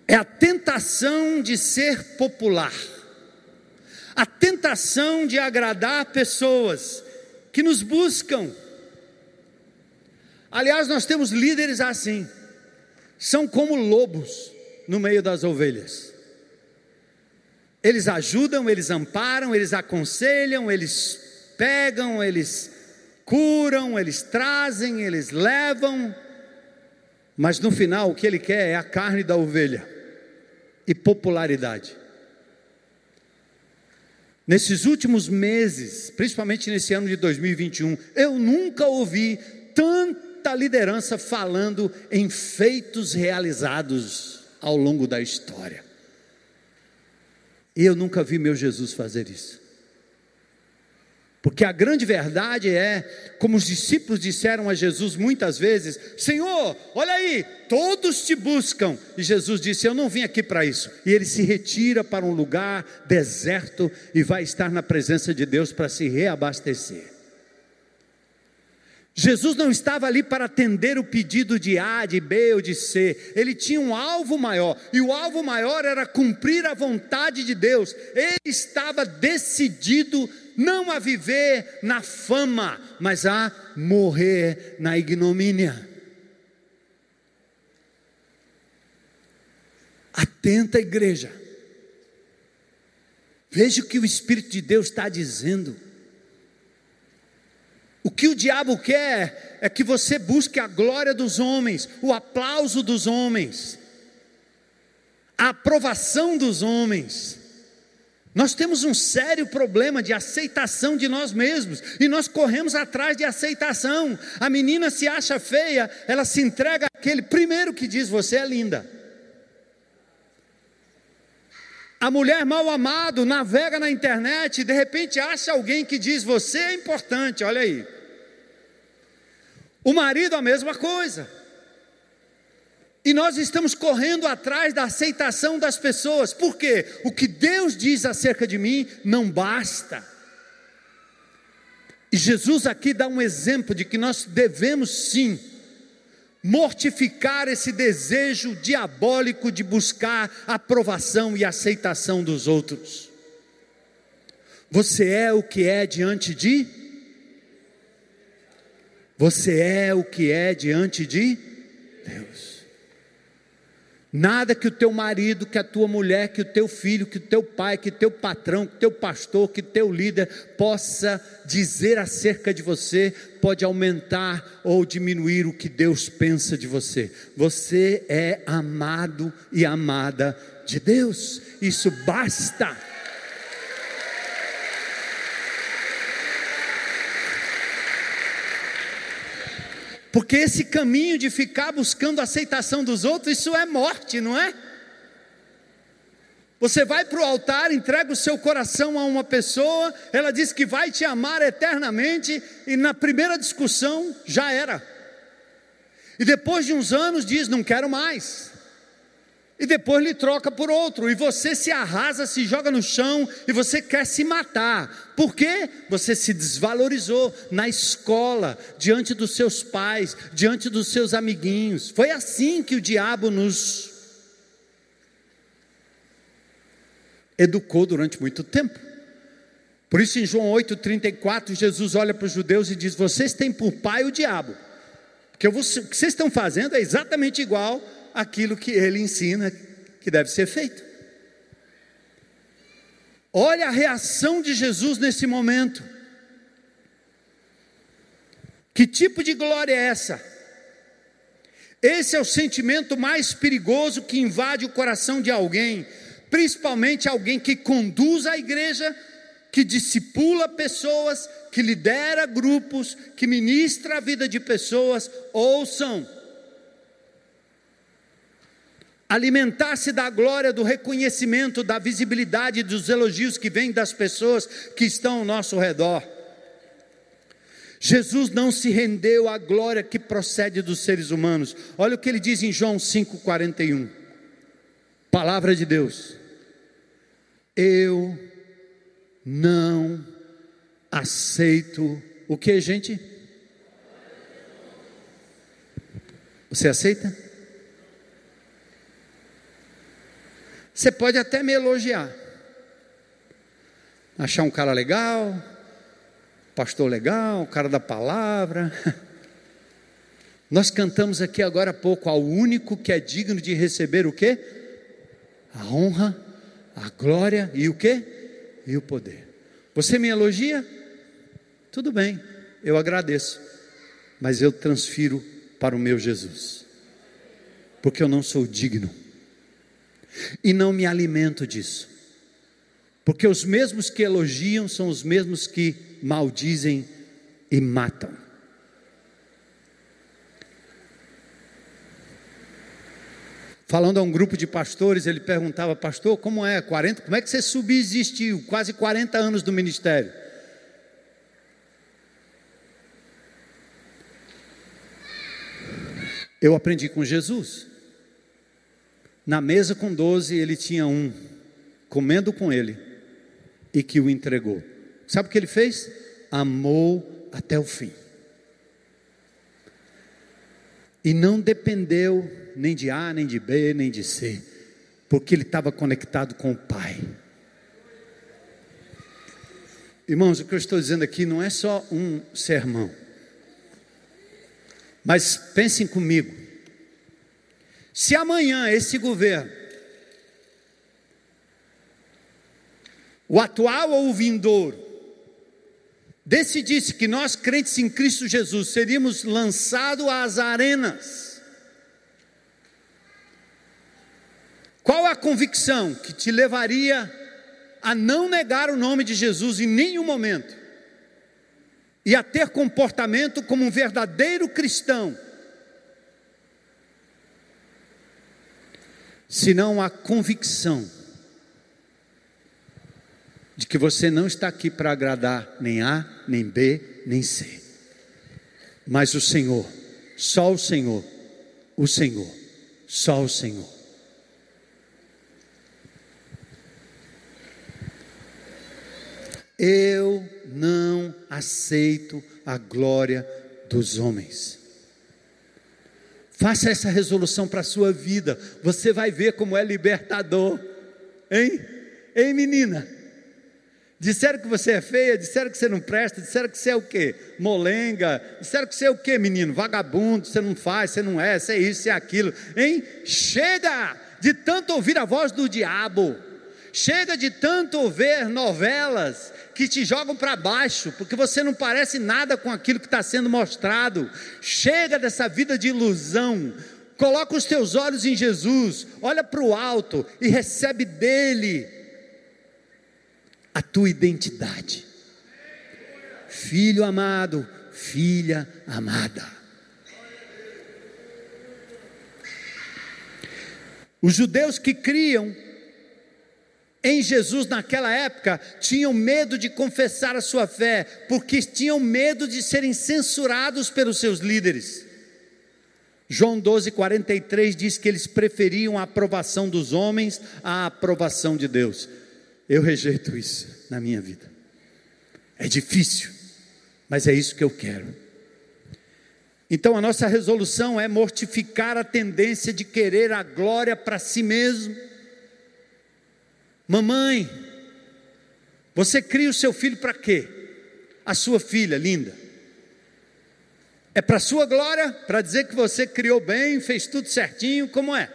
É a tentação de ser popular, a tentação de agradar pessoas, que nos buscam. Aliás, nós temos líderes assim, são como lobos no meio das ovelhas. Eles ajudam, eles amparam, eles aconselham, eles pegam, eles curam, eles trazem, eles levam, mas no final o que ele quer é a carne da ovelha e popularidade. Nesses últimos meses, principalmente nesse ano de 2021, eu nunca ouvi tanta liderança falando em feitos realizados ao longo da história. Eu nunca vi meu Jesus fazer isso. Porque a grande verdade é, como os discípulos disseram a Jesus muitas vezes: Senhor, olha aí, todos te buscam. E Jesus disse: Eu não vim aqui para isso. E ele se retira para um lugar deserto e vai estar na presença de Deus para se reabastecer. Jesus não estava ali para atender o pedido de A, de B ou de C, ele tinha um alvo maior, e o alvo maior era cumprir a vontade de Deus, ele estava decidido não a viver na fama, mas a morrer na ignomínia. Atenta, igreja. Veja o que o Espírito de Deus está dizendo. O que o diabo quer é que você busque a glória dos homens, o aplauso dos homens, a aprovação dos homens. Nós temos um sério problema de aceitação de nós mesmos e nós corremos atrás de aceitação. A menina se acha feia, ela se entrega àquele primeiro que diz: Você é linda. A mulher mal amado navega na internet e de repente acha alguém que diz: Você é importante, olha aí. O marido, a mesma coisa. E nós estamos correndo atrás da aceitação das pessoas, porque o que Deus diz acerca de mim não basta. E Jesus aqui dá um exemplo de que nós devemos sim mortificar esse desejo diabólico de buscar aprovação e aceitação dos outros. Você é o que é diante de Você é o que é diante de Deus. Nada que o teu marido, que a tua mulher, que o teu filho, que o teu pai, que o teu patrão, que o teu pastor, que o teu líder possa dizer acerca de você, pode aumentar ou diminuir o que Deus pensa de você. Você é amado e amada de Deus, isso basta. Porque esse caminho de ficar buscando a aceitação dos outros, isso é morte, não é? Você vai para o altar, entrega o seu coração a uma pessoa, ela diz que vai te amar eternamente, e na primeira discussão já era. E depois de uns anos diz: Não quero mais. e depois lhe troca por outro, e você se arrasa, se joga no chão e você quer se matar. Por quê? Você se desvalorizou na escola, diante dos seus pais, diante dos seus amiguinhos. Foi assim que o diabo nos educou durante muito tempo. Por isso, em João 8,34, Jesus olha para os judeus e diz: Vocês têm por pai o diabo, porque o que vocês estão fazendo é exatamente igual aquilo que ele ensina que deve ser feito. Olha a reação de Jesus nesse momento. Que tipo de glória é essa? Esse é o sentimento mais perigoso que invade o coração de alguém, principalmente alguém que conduz a igreja, que discipula pessoas, que lidera grupos, que ministra a vida de pessoas. Ouçam, alimentar-se da glória, do reconhecimento, da visibilidade, dos elogios que vêm das pessoas que estão ao nosso redor. Jesus não se rendeu à glória que procede dos seres humanos. Olha o que ele diz em João 5,41. Palavra de Deus. Eu não aceito o que, gente? Você aceita? Você pode até me elogiar, achar um cara legal, pastor legal, cara da palavra. Nós cantamos aqui agora há pouco ao único que é digno de receber o quê? A honra, a glória e o quê? E o poder. Você me elogia? Tudo bem, eu agradeço. Mas eu transfiro para o meu Jesus. Porque eu não sou digno e não me alimento disso. Porque os mesmos que elogiam são os mesmos que maldizem e matam. Falando a um grupo de pastores, ele perguntava, pastor, como é? 40, como é que você subsistiu? Quase 40 anos do ministério. Eu aprendi com Jesus. Na mesa com doze, ele tinha um, comendo com ele, e que o entregou. Sabe o que ele fez? Amou até o fim. E não dependeu nem de A, nem de B, nem de C, porque ele estava conectado com o Pai. Irmãos, o que eu estou dizendo aqui não é só um sermão, mas pensem comigo. Se amanhã esse governo, o atual ou o vindouro, decidisse que nós, crentes em Cristo Jesus, seríamos lançados às arenas, qual a convicção que te levaria a não negar o nome de Jesus em nenhum momento e a ter comportamento como um verdadeiro cristão? senão a convicção de que você não está aqui para agradar nem A, nem B, nem C, mas o Senhor, só o Senhor, o Senhor, só o Senhor. Eu não aceito a glória dos homens. Faça essa resolução para a sua vida. Você vai ver como é libertador. Hein? Hein, menina? Disseram que você é feia, disseram que você não presta, disseram que você é o quê? Molenga, disseram que você é o quê, menino? Vagabundo, você não faz, você não é, você é isso, você é aquilo. Hein? Chega de tanto ouvir a voz do diabo. Chega de tanto ver novelas que te jogam para baixo, porque você não parece nada com aquilo que está sendo mostrado. Chega dessa vida de ilusão. Coloca os teus olhos em Jesus, olha para o alto e recebe dele a tua identidade. Filho amado, filha amada. Os judeus que criam em Jesus naquela época tinham medo de confessar a sua fé, porque tinham medo de serem censurados pelos seus líderes. João 12, 43 diz que eles preferiam a aprovação dos homens à aprovação de Deus. Eu rejeito isso na minha vida. É difícil, mas é isso que eu quero. Então a nossa resolução é mortificar a tendência de querer a glória para si mesmo. Mamãe, você cria o seu filho para quê? A sua filha linda. É para sua glória, para dizer que você criou bem, fez tudo certinho, como é?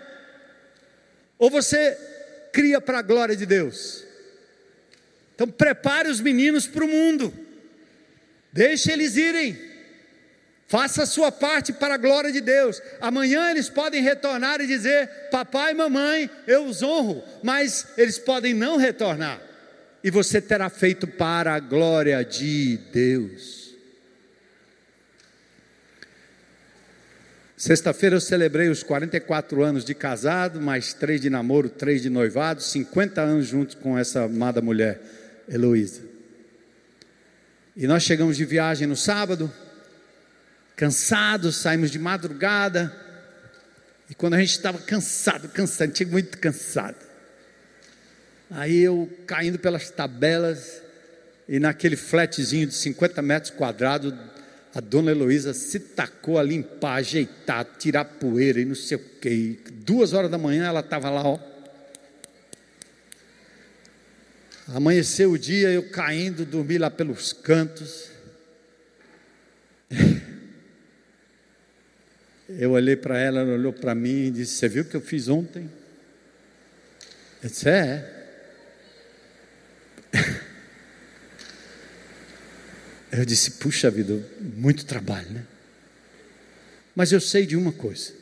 Ou você cria para a glória de Deus? Então prepare os meninos para o mundo. Deixe eles irem. Faça a sua parte para a glória de Deus. Amanhã eles podem retornar e dizer: Papai e mamãe, eu os honro, mas eles podem não retornar e você terá feito para a glória de Deus. Sexta-feira eu celebrei os 44 anos de casado, mais três de namoro, três de noivado, 50 anos juntos com essa amada mulher, Heloísa. E nós chegamos de viagem no sábado, cansados, saímos de madrugada. E quando a gente estava cansado, cansado, tinha muito cansado. Aí eu caindo pelas tabelas e naquele flatzinho de 50 metros quadrados, a dona Heloísa se tacou a limpar, ajeitar, tirar poeira e não sei o que. Duas horas da manhã ela estava lá, ó. Amanheceu o dia, eu caindo, dormi lá pelos cantos. Eu olhei para ela, ela olhou para mim e disse: Você viu o que eu fiz ontem? Eu disse: É. Eu disse: puxa vida, muito trabalho, né? Mas eu sei de uma coisa: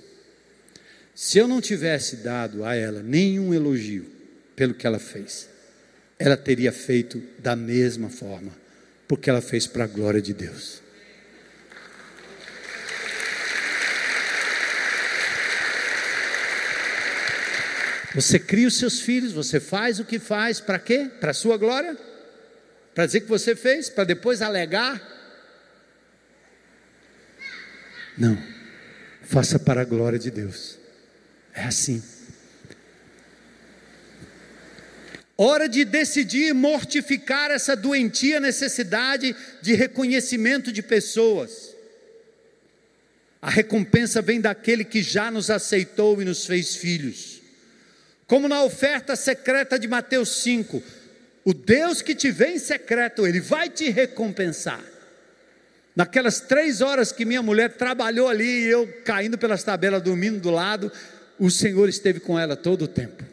se eu não tivesse dado a ela nenhum elogio pelo que ela fez, ela teria feito da mesma forma, porque ela fez para a glória de Deus. Você cria os seus filhos, você faz o que faz, para quê? Para a sua glória? Para dizer que você fez? Para depois alegar? Não. Faça para a glória de Deus. É assim. Hora de decidir mortificar essa doentia necessidade de reconhecimento de pessoas. A recompensa vem daquele que já nos aceitou e nos fez filhos. Como na oferta secreta de Mateus 5, o Deus que te vê em secreto, Ele vai te recompensar. Naquelas três horas que minha mulher trabalhou ali, e eu caindo pelas tabelas, dormindo do lado, o Senhor esteve com ela todo o tempo.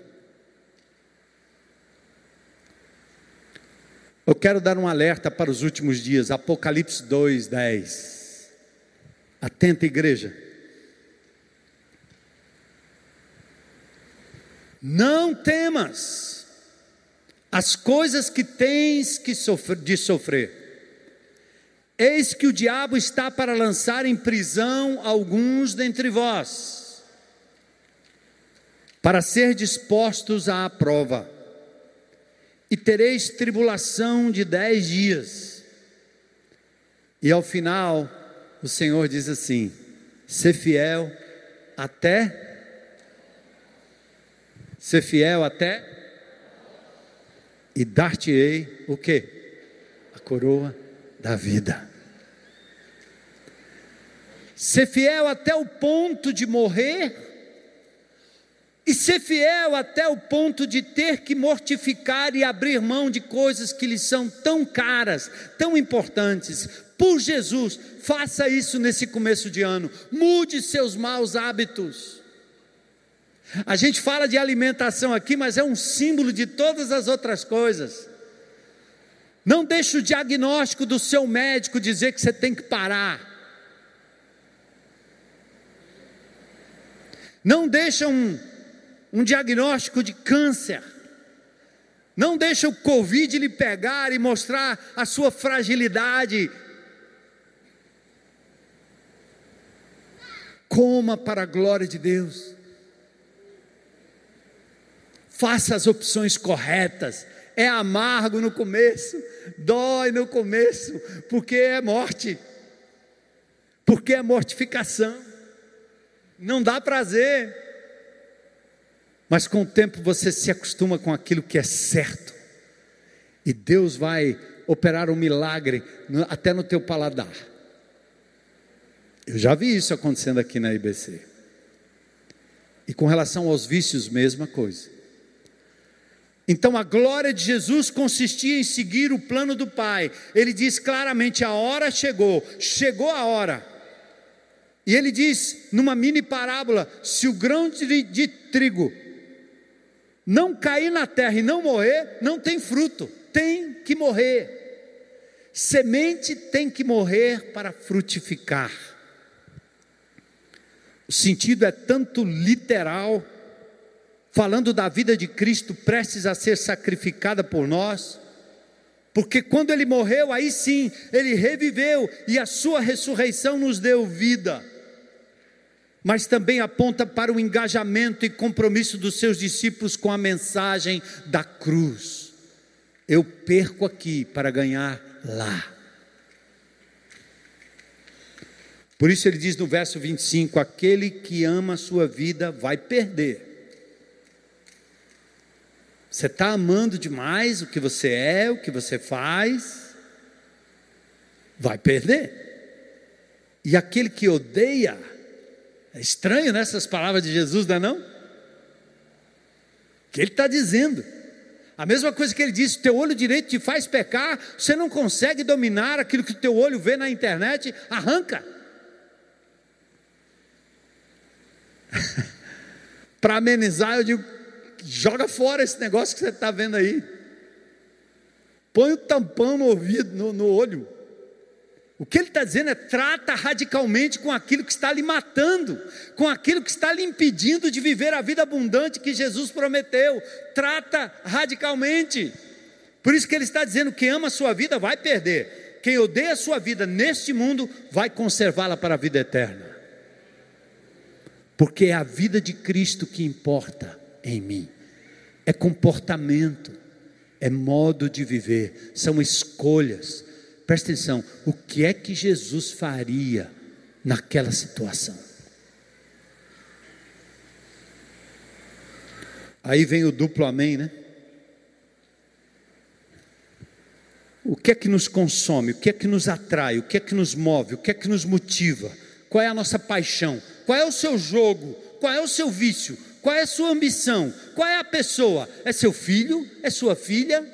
Eu quero dar um alerta para os últimos dias, Apocalipse 2, 10. Atenta, igreja. Não temas as coisas que tens que sofrer, de sofrer. Eis que o diabo está para lançar em prisão alguns dentre vós, para ser dispostos à prova, e tereis tribulação de dez dias. E ao final, o Senhor diz assim: ser fiel até ser fiel até e dar-te-ei o que? A coroa da vida. Ser fiel até o ponto de morrer e ser fiel até o ponto de ter que mortificar e abrir mão de coisas que lhe são tão caras, tão importantes. Por Jesus, faça isso nesse começo de ano. Mude seus maus hábitos. A gente fala de alimentação aqui, mas é um símbolo de todas as outras coisas. Não deixe o diagnóstico do seu médico dizer que você tem que parar. Não deixa um, um diagnóstico de câncer. Não deixa o Covid lhe pegar e mostrar a sua fragilidade. Coma para a glória de Deus. Faça as opções corretas. É amargo no começo, dói no começo, porque é morte, porque é mortificação. não dá prazer. Mas com o tempo você se acostuma com aquilo que é certo. E Deus vai operar um milagre até no teu paladar. Eu já vi isso acontecendo aqui na IBC. E com relação aos vícios, mesma coisa. Então a glória de Jesus consistia em seguir o plano do Pai. Ele diz claramente: a hora chegou, chegou a hora. E ele diz numa mini parábola: se o grão de, de trigo não cair na terra e não morrer, não tem fruto, tem que morrer. Semente tem que morrer para frutificar. O sentido é tanto literal, falando da vida de Cristo prestes a ser sacrificada por nós, porque quando ele morreu, aí sim, ele reviveu e a sua ressurreição nos deu vida. Mas também aponta para o engajamento e compromisso dos seus discípulos com a mensagem da cruz. Eu perco aqui para ganhar lá. Por isso ele diz no verso 25: aquele que ama a sua vida vai perder. Você está amando demais o que você é, o que você faz, vai perder. E aquele que odeia, é estranho nessas palavras de Jesus, não é não? Que ele está dizendo. A mesma coisa que ele disse: teu olho direito te faz pecar, você não consegue dominar aquilo que teu olho vê na internet, arranca. Para amenizar, eu digo: joga fora esse negócio que você está vendo aí. Põe o tampão no ouvido, no, no olho. O que ele está dizendo é: trata radicalmente com aquilo que está lhe matando, com aquilo que está lhe impedindo de viver a vida abundante que Jesus prometeu. Trata radicalmente. Por isso que ele está dizendo: quem ama a sua vida vai perder, quem odeia a sua vida neste mundo vai conservá-la para a vida eterna porque é a vida de Cristo que importa em mim, é comportamento, é modo de viver, são escolhas. Presta atenção, o que é que Jesus faria naquela situação? Aí vem o duplo amém, né? O que é que nos consome? O que é que nos atrai? O que é que nos move? O que é que nos motiva? Qual é a nossa paixão? Qual é o seu jogo? Qual é o seu vício? Qual é a sua ambição? Qual é a pessoa? É seu filho? É sua filha?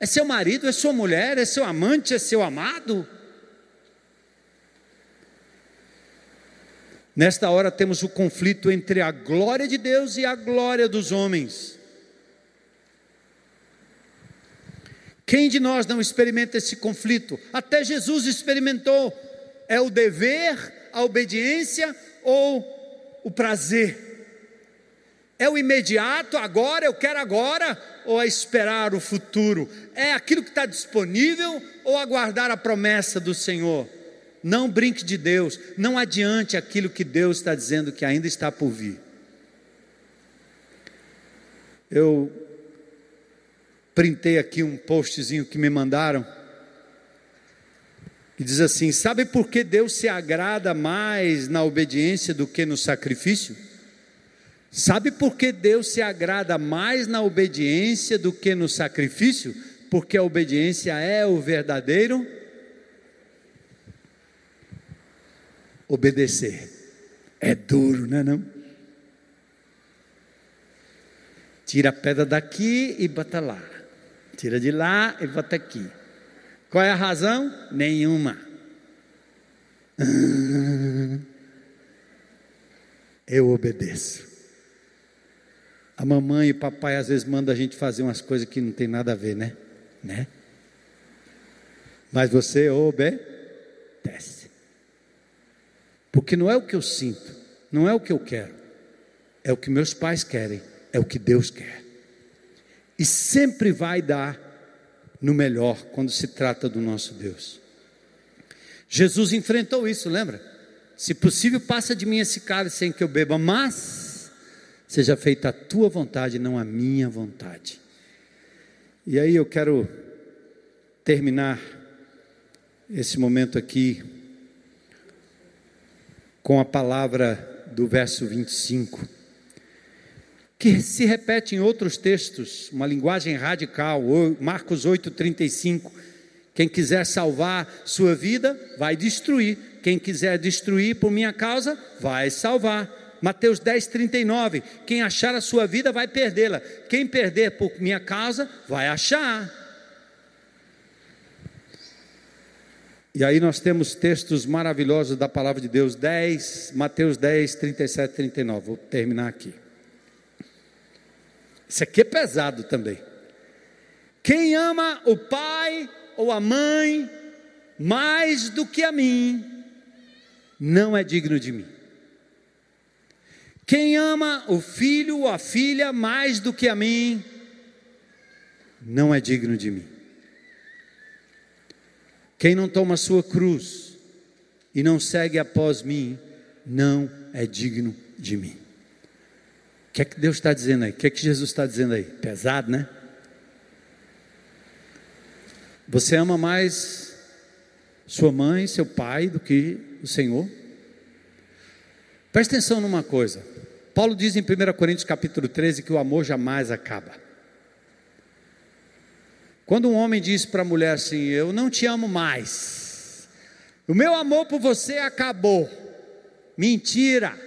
É seu marido? É sua mulher? É seu amante? É seu amado? Nesta hora temos o conflito entre a glória de Deus e a glória dos homens. Quem de nós não experimenta esse conflito? Até Jesus experimentou. É o dever a obediência ou o prazer? É o imediato, agora, eu quero agora, ou é esperar o futuro? É aquilo que está disponível ou aguardar a promessa do Senhor? Não brinque de Deus, não adiante aquilo que Deus está dizendo que ainda está por vir. Eu printei aqui um postzinho que me mandaram que diz assim: Sabe por que Deus se agrada mais na obediência do que no sacrifício? Sabe por que Deus se agrada mais na obediência do que no sacrifício? Porque a obediência é o verdadeiro obedecer. É duro, não é não? Tira a pedra daqui e bota lá. Tira de lá e bota aqui. Qual é a razão? Nenhuma. Eu obedeço. A mamãe e o papai às vezes mandam a gente fazer umas coisas que não tem nada a ver, né? né? Mas você obedece. Porque não é o que eu sinto, não é o que eu quero, é o que meus pais querem, é o que Deus quer. E sempre vai dar no melhor quando se trata do nosso Deus. Jesus enfrentou isso, lembra? Se possível, passa de mim esse cálice sem que eu beba, mas seja feita a tua vontade, não a minha vontade. E aí eu quero terminar esse momento aqui com a palavra do verso 25, que se repete em outros textos, uma linguagem radical, Marcos 8,35. Quem quiser salvar sua vida, vai destruir. Quem quiser destruir por minha causa, vai salvar. Mateus 10, 39. Quem achar a sua vida vai perdê-la. Quem perder por minha causa, vai achar. E aí nós temos textos maravilhosos da palavra de Deus, 10, Mateus 10, 37, 39. Vou terminar aqui. Isso aqui é pesado também. Quem ama o pai ou a mãe mais do que a mim, não é digno de mim. Quem ama o filho ou a filha mais do que a mim, não é digno de mim. Quem não toma sua cruz e não segue após mim, não é digno de mim. O que é que Deus está dizendo aí? O que é que Jesus está dizendo aí? Pesado, né? Você ama mais sua mãe, seu pai do que o Senhor? Preste atenção numa coisa. Paulo diz em 1 Coríntios capítulo 13 que o amor jamais acaba. Quando um homem diz para a mulher assim: Eu não te amo mais, o meu amor por você acabou. Mentira!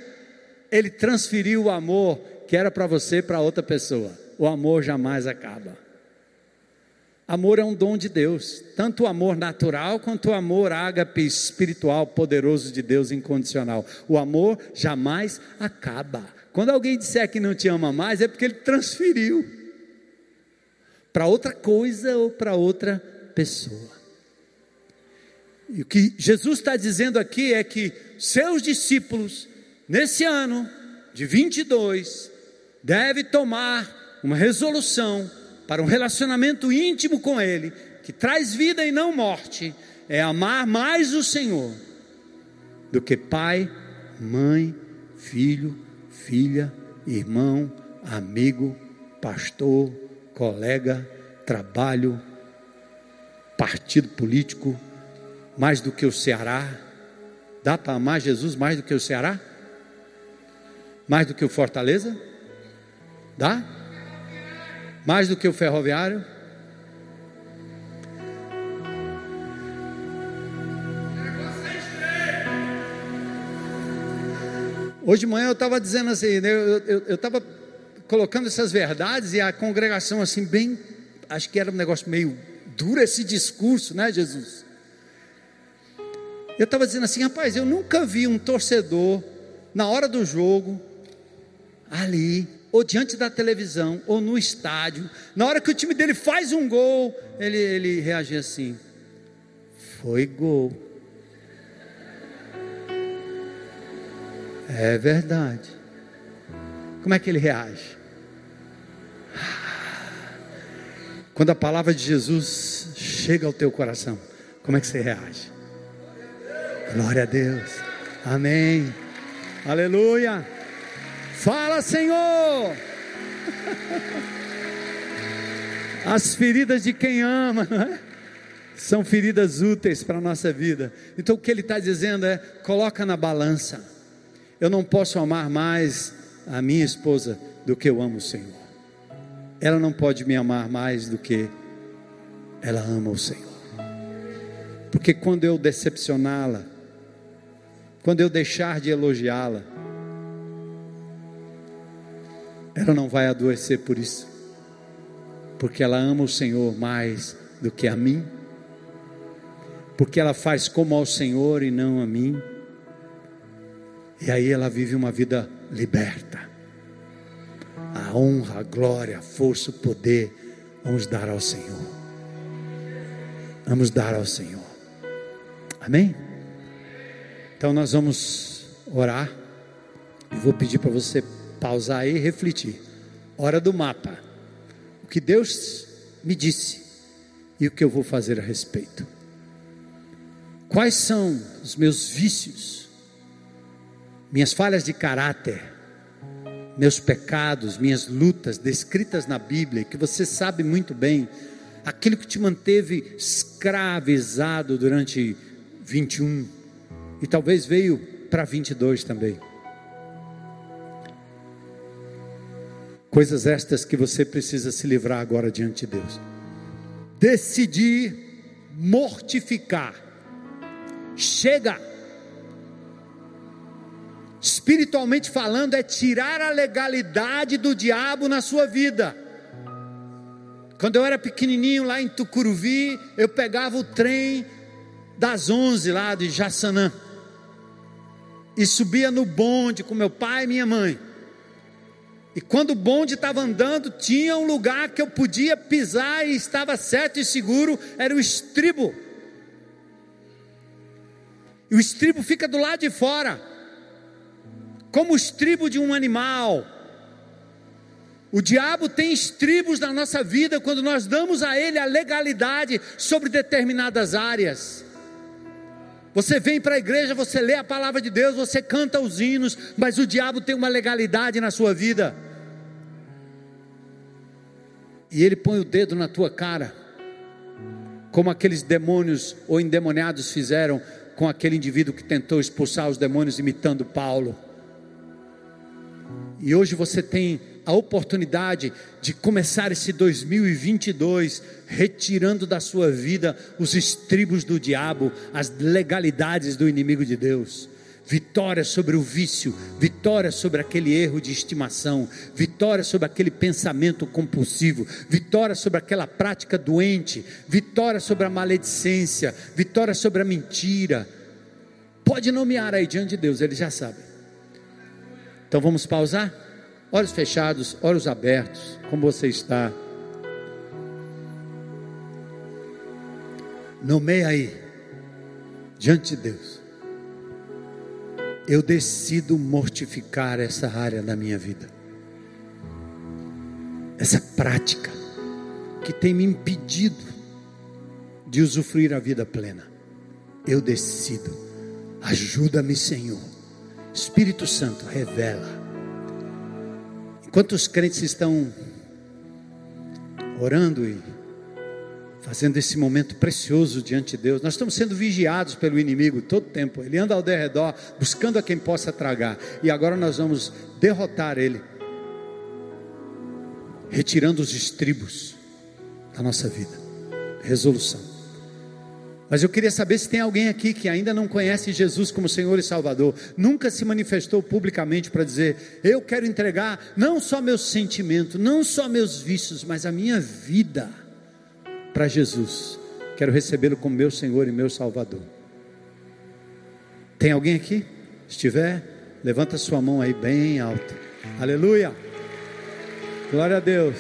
Ele transferiu o amor que era para você para outra pessoa. O amor jamais acaba. Amor é um dom de Deus, tanto o amor natural quanto o amor ágape espiritual poderoso de Deus incondicional. O amor jamais acaba. Quando alguém disser que não te ama mais, é porque ele transferiu para outra coisa ou para outra pessoa. E o que Jesus está dizendo aqui é que seus discípulos, nesse ano de 22, devem tomar uma resolução para um relacionamento íntimo com Ele, que traz vida e não morte, é amar mais o Senhor do que pai, mãe, filho, filha, irmão, amigo, pastor, colega, trabalho, partido político, mais do que o Ceará. Dá para amar Jesus mais do que o Ceará? Mais do que o Fortaleza? Dá? Mais do que o Ferroviário? Hoje de manhã eu estava dizendo assim, né, eu estava colocando essas verdades e a congregação assim bem, acho que era um negócio meio duro esse discurso, né, Jesus? Eu estava dizendo assim, rapaz, eu nunca vi um torcedor na hora do jogo ali ou diante da televisão ou no estádio, na hora que o time dele faz um gol, ele ele reage assim: foi gol. É verdade. Como é que ele reage? Quando a palavra de Jesus chega ao teu coração, como é que você reage? Glória a Deus. Amém. Aleluia. Fala, Senhor. As feridas de quem ama, não é? São feridas úteis para a nossa vida. Então o que ele está dizendo é: coloca na balança. Eu não posso amar mais a minha esposa do que eu amo o Senhor. Ela não pode me amar mais do que ela ama o Senhor. Porque quando eu decepcioná-la, quando eu deixar de elogiá-la, ela não vai adoecer por isso, porque ela ama o Senhor mais do que a mim, porque ela faz como ao Senhor e não a mim, e aí ela vive uma vida liberta a honra, a glória, a força, o poder, vamos dar ao Senhor. Vamos dar ao Senhor. Amém? Então nós vamos orar. E vou pedir para você pausar aí e refletir. Hora do mapa. O que Deus me disse e o que eu vou fazer a respeito. Quais são os meus vícios, minhas falhas de caráter, meus pecados, minhas lutas descritas na Bíblia, que você sabe muito bem, aquilo que te manteve escravizado durante 21 e talvez veio para 22 também. Coisas estas que você precisa se livrar agora diante de Deus. Decidir mortificar. Chega! Espiritualmente falando, é tirar a legalidade do diabo na sua vida. Quando eu era pequenininho lá em Tucuruvi, eu pegava o trem das 11 lá de Jaçanã e subia no bonde com meu pai e minha mãe. E quando o bonde estava andando, tinha um lugar que eu podia pisar e estava certo e seguro, era o estribo. E o estribo fica do lado de fora, como o estribo de um animal. O diabo tem estribos na nossa vida quando nós damos a ele a legalidade sobre determinadas áreas. Você vem para a igreja, você lê a palavra de Deus, você canta os hinos, mas o diabo tem uma legalidade na sua vida. E ele põe o dedo na tua cara, como aqueles demônios ou endemoniados fizeram com aquele indivíduo que tentou expulsar os demônios imitando Paulo. E hoje você tem a oportunidade de começar esse 2022 retirando da sua vida os estribos do diabo, as legalidades do inimigo de Deus. Vitória sobre o vício, vitória sobre aquele erro de estimação, vitória sobre aquele pensamento compulsivo, vitória sobre aquela prática doente, vitória sobre a maledicência, vitória sobre a mentira. Pode nomear aí diante de Deus, ele já sabe. Então vamos pausar? olhos fechados, olhos abertos, como você está. Nomeia aí, diante de Deus. Eu decido mortificar essa área da minha vida, essa prática que tem me impedido de usufruir a vida plena. Eu decido, ajuda-me, Senhor. Espírito Santo, revela Enquanto os crentes estão orando e fazendo esse momento precioso diante de Deus, nós estamos sendo vigiados pelo inimigo todo tempo. Ele anda ao derredor buscando a quem possa tragar. E agora nós vamos derrotar ele, retirando os estribos da nossa vida. Resolução. Mas eu queria saber se tem alguém aqui que ainda não conhece Jesus como Senhor e Salvador, nunca se manifestou publicamente para dizer: Eu quero entregar não só meus sentimentos, não só meus vícios, mas a minha vida para Jesus. Quero recebê-lo como meu Senhor e meu Salvador. Tem alguém aqui? Se tiver, levanta sua mão aí bem alta. Aleluia! Glória a Deus!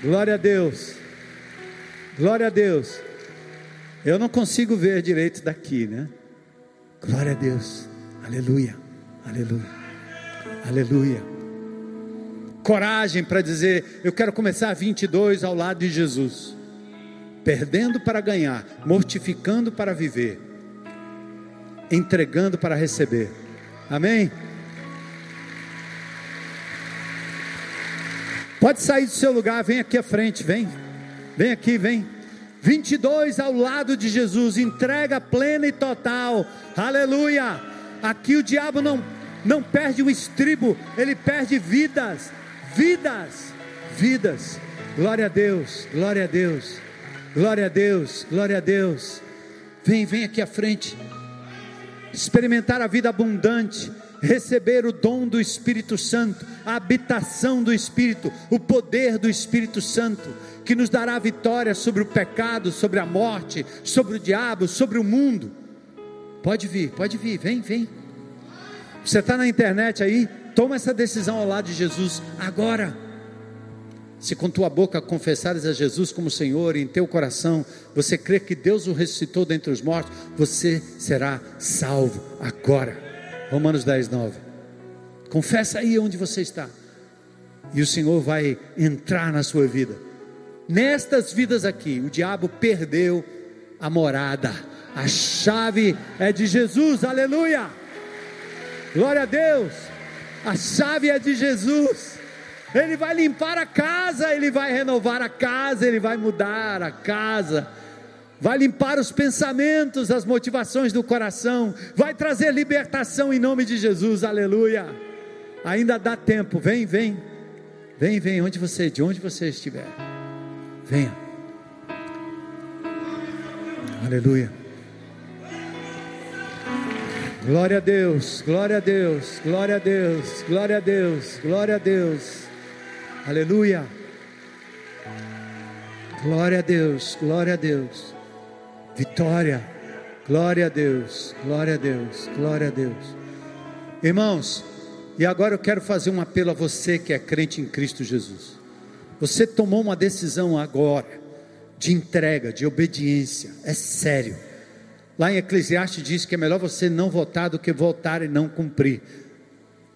Glória a Deus! Glória a Deus! Eu não consigo ver direito daqui, né? Glória a Deus. Aleluia. Aleluia. Aleluia. Coragem para dizer, eu quero começar 22 ao lado de Jesus. Perdendo para ganhar, mortificando para viver, entregando para receber. Amém? Pode sair do seu lugar, vem aqui à frente, vem. Vem aqui, vem. 22 ao lado de Jesus, entrega plena e total, aleluia. Aqui o diabo não, não perde o estribo, ele perde vidas, vidas, vidas. Glória a Deus, glória a Deus, glória a Deus, glória a Deus. Vem, vem aqui à frente, experimentar a vida abundante, receber o dom do Espírito Santo, a habitação do Espírito, o poder do Espírito Santo que nos dará vitória sobre o pecado, sobre a morte, sobre o diabo, sobre o mundo. Pode vir, pode vir, vem, vem. Você está na internet aí? Toma essa decisão ao lado de Jesus agora. Se com tua boca confessares a Jesus como Senhor e em teu coração você crê que Deus o ressuscitou dentre os mortos, você será salvo agora. Romanos 10, 9. Confessa aí onde você está, e o Senhor vai entrar na sua vida Nestas vidas aqui, o diabo perdeu a morada. A chave é de Jesus, aleluia! Glória a Deus! A chave é de Jesus. Ele vai limpar a casa, ele vai renovar a casa, ele vai mudar a casa, vai limpar os pensamentos, as motivações do coração, vai trazer libertação em nome de Jesus, aleluia. Ainda dá tempo, vem, vem. Vem, vem, onde você, de onde você estiver. Venha. Aleluia. Glória a Deus, glória a Deus, glória a Deus, glória a Deus, glória a Deus. Aleluia. Glória a Deus, glória a Deus. Vitória. Glória a Deus, glória a Deus, glória a Deus. Irmãos, e agora eu quero fazer um apelo a você que é crente em Cristo Jesus. Você tomou uma decisão agora de entrega, de obediência. É sério. Lá em Eclesiastes diz que é melhor você não votar do que votar e não cumprir.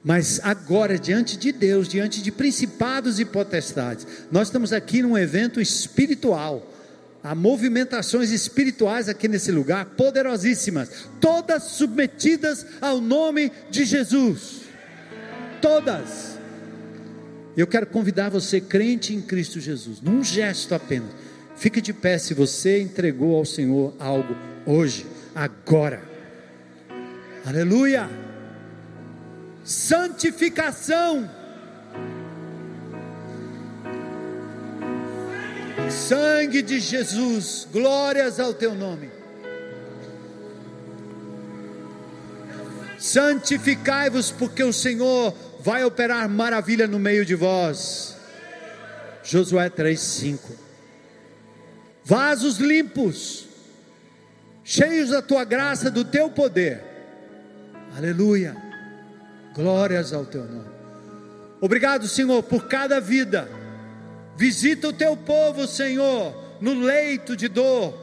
Mas agora, diante de Deus, diante de principados e potestades, nós estamos aqui num evento espiritual. Há movimentações espirituais aqui nesse lugar, poderosíssimas, todas submetidas ao nome de Jesus. Todas. Eu quero convidar você, crente em Cristo Jesus, num gesto apenas. Fique de pé se você entregou ao Senhor algo hoje, agora. Aleluia! Santificação. Sangue de Jesus, glórias ao teu nome. Santificai-vos, porque o Senhor vai operar maravilha no meio de vós. Josué 3:5. Vasos limpos, cheios da tua graça, do teu poder. Aleluia. Glórias ao teu nome. Obrigado, Senhor, por cada vida Visita o teu povo, Senhor, no leito de dor,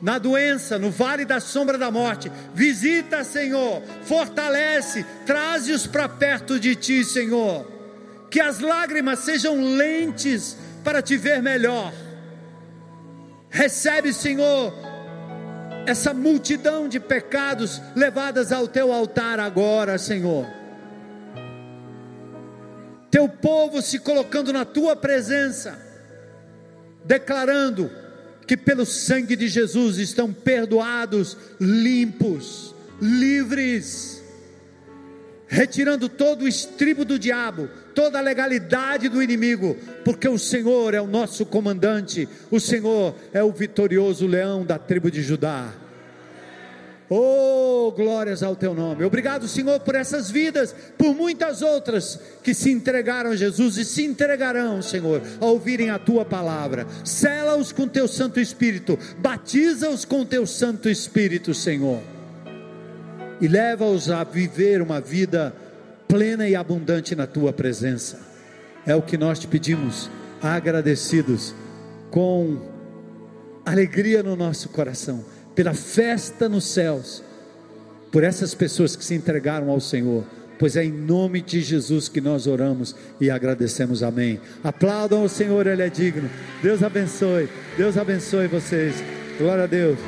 na doença, no vale da sombra da morte. Visita, Senhor, fortalece, traze-os para perto de ti, Senhor. Que as lágrimas sejam lentes para te ver melhor. Recebe, Senhor, essa multidão de pecados levadas ao teu altar agora, Senhor teu povo se colocando na tua presença, declarando que pelo sangue de Jesus estão perdoados, limpos, livres, retirando todo o estribo do diabo, toda a legalidade do inimigo, porque o Senhor é o nosso comandante, o Senhor é o vitorioso leão da tribo de Judá. Oh, glórias ao teu nome. Obrigado, Senhor, por essas vidas, por muitas outras que se entregaram a Jesus e se entregarão, Senhor, a ouvirem a tua palavra. Sela-os com teu Santo Espírito, batiza-os com teu Santo Espírito, Senhor. E leva-os a viver uma vida plena e abundante na tua presença. É o que nós te pedimos, agradecidos, com alegria no nosso coração pela festa nos céus, por essas pessoas que se entregaram ao Senhor, pois é em nome de Jesus que nós oramos e agradecemos, amém. Aplaudam o Senhor, Ele é digno. Deus abençoe, Deus abençoe vocês. Glória a Deus.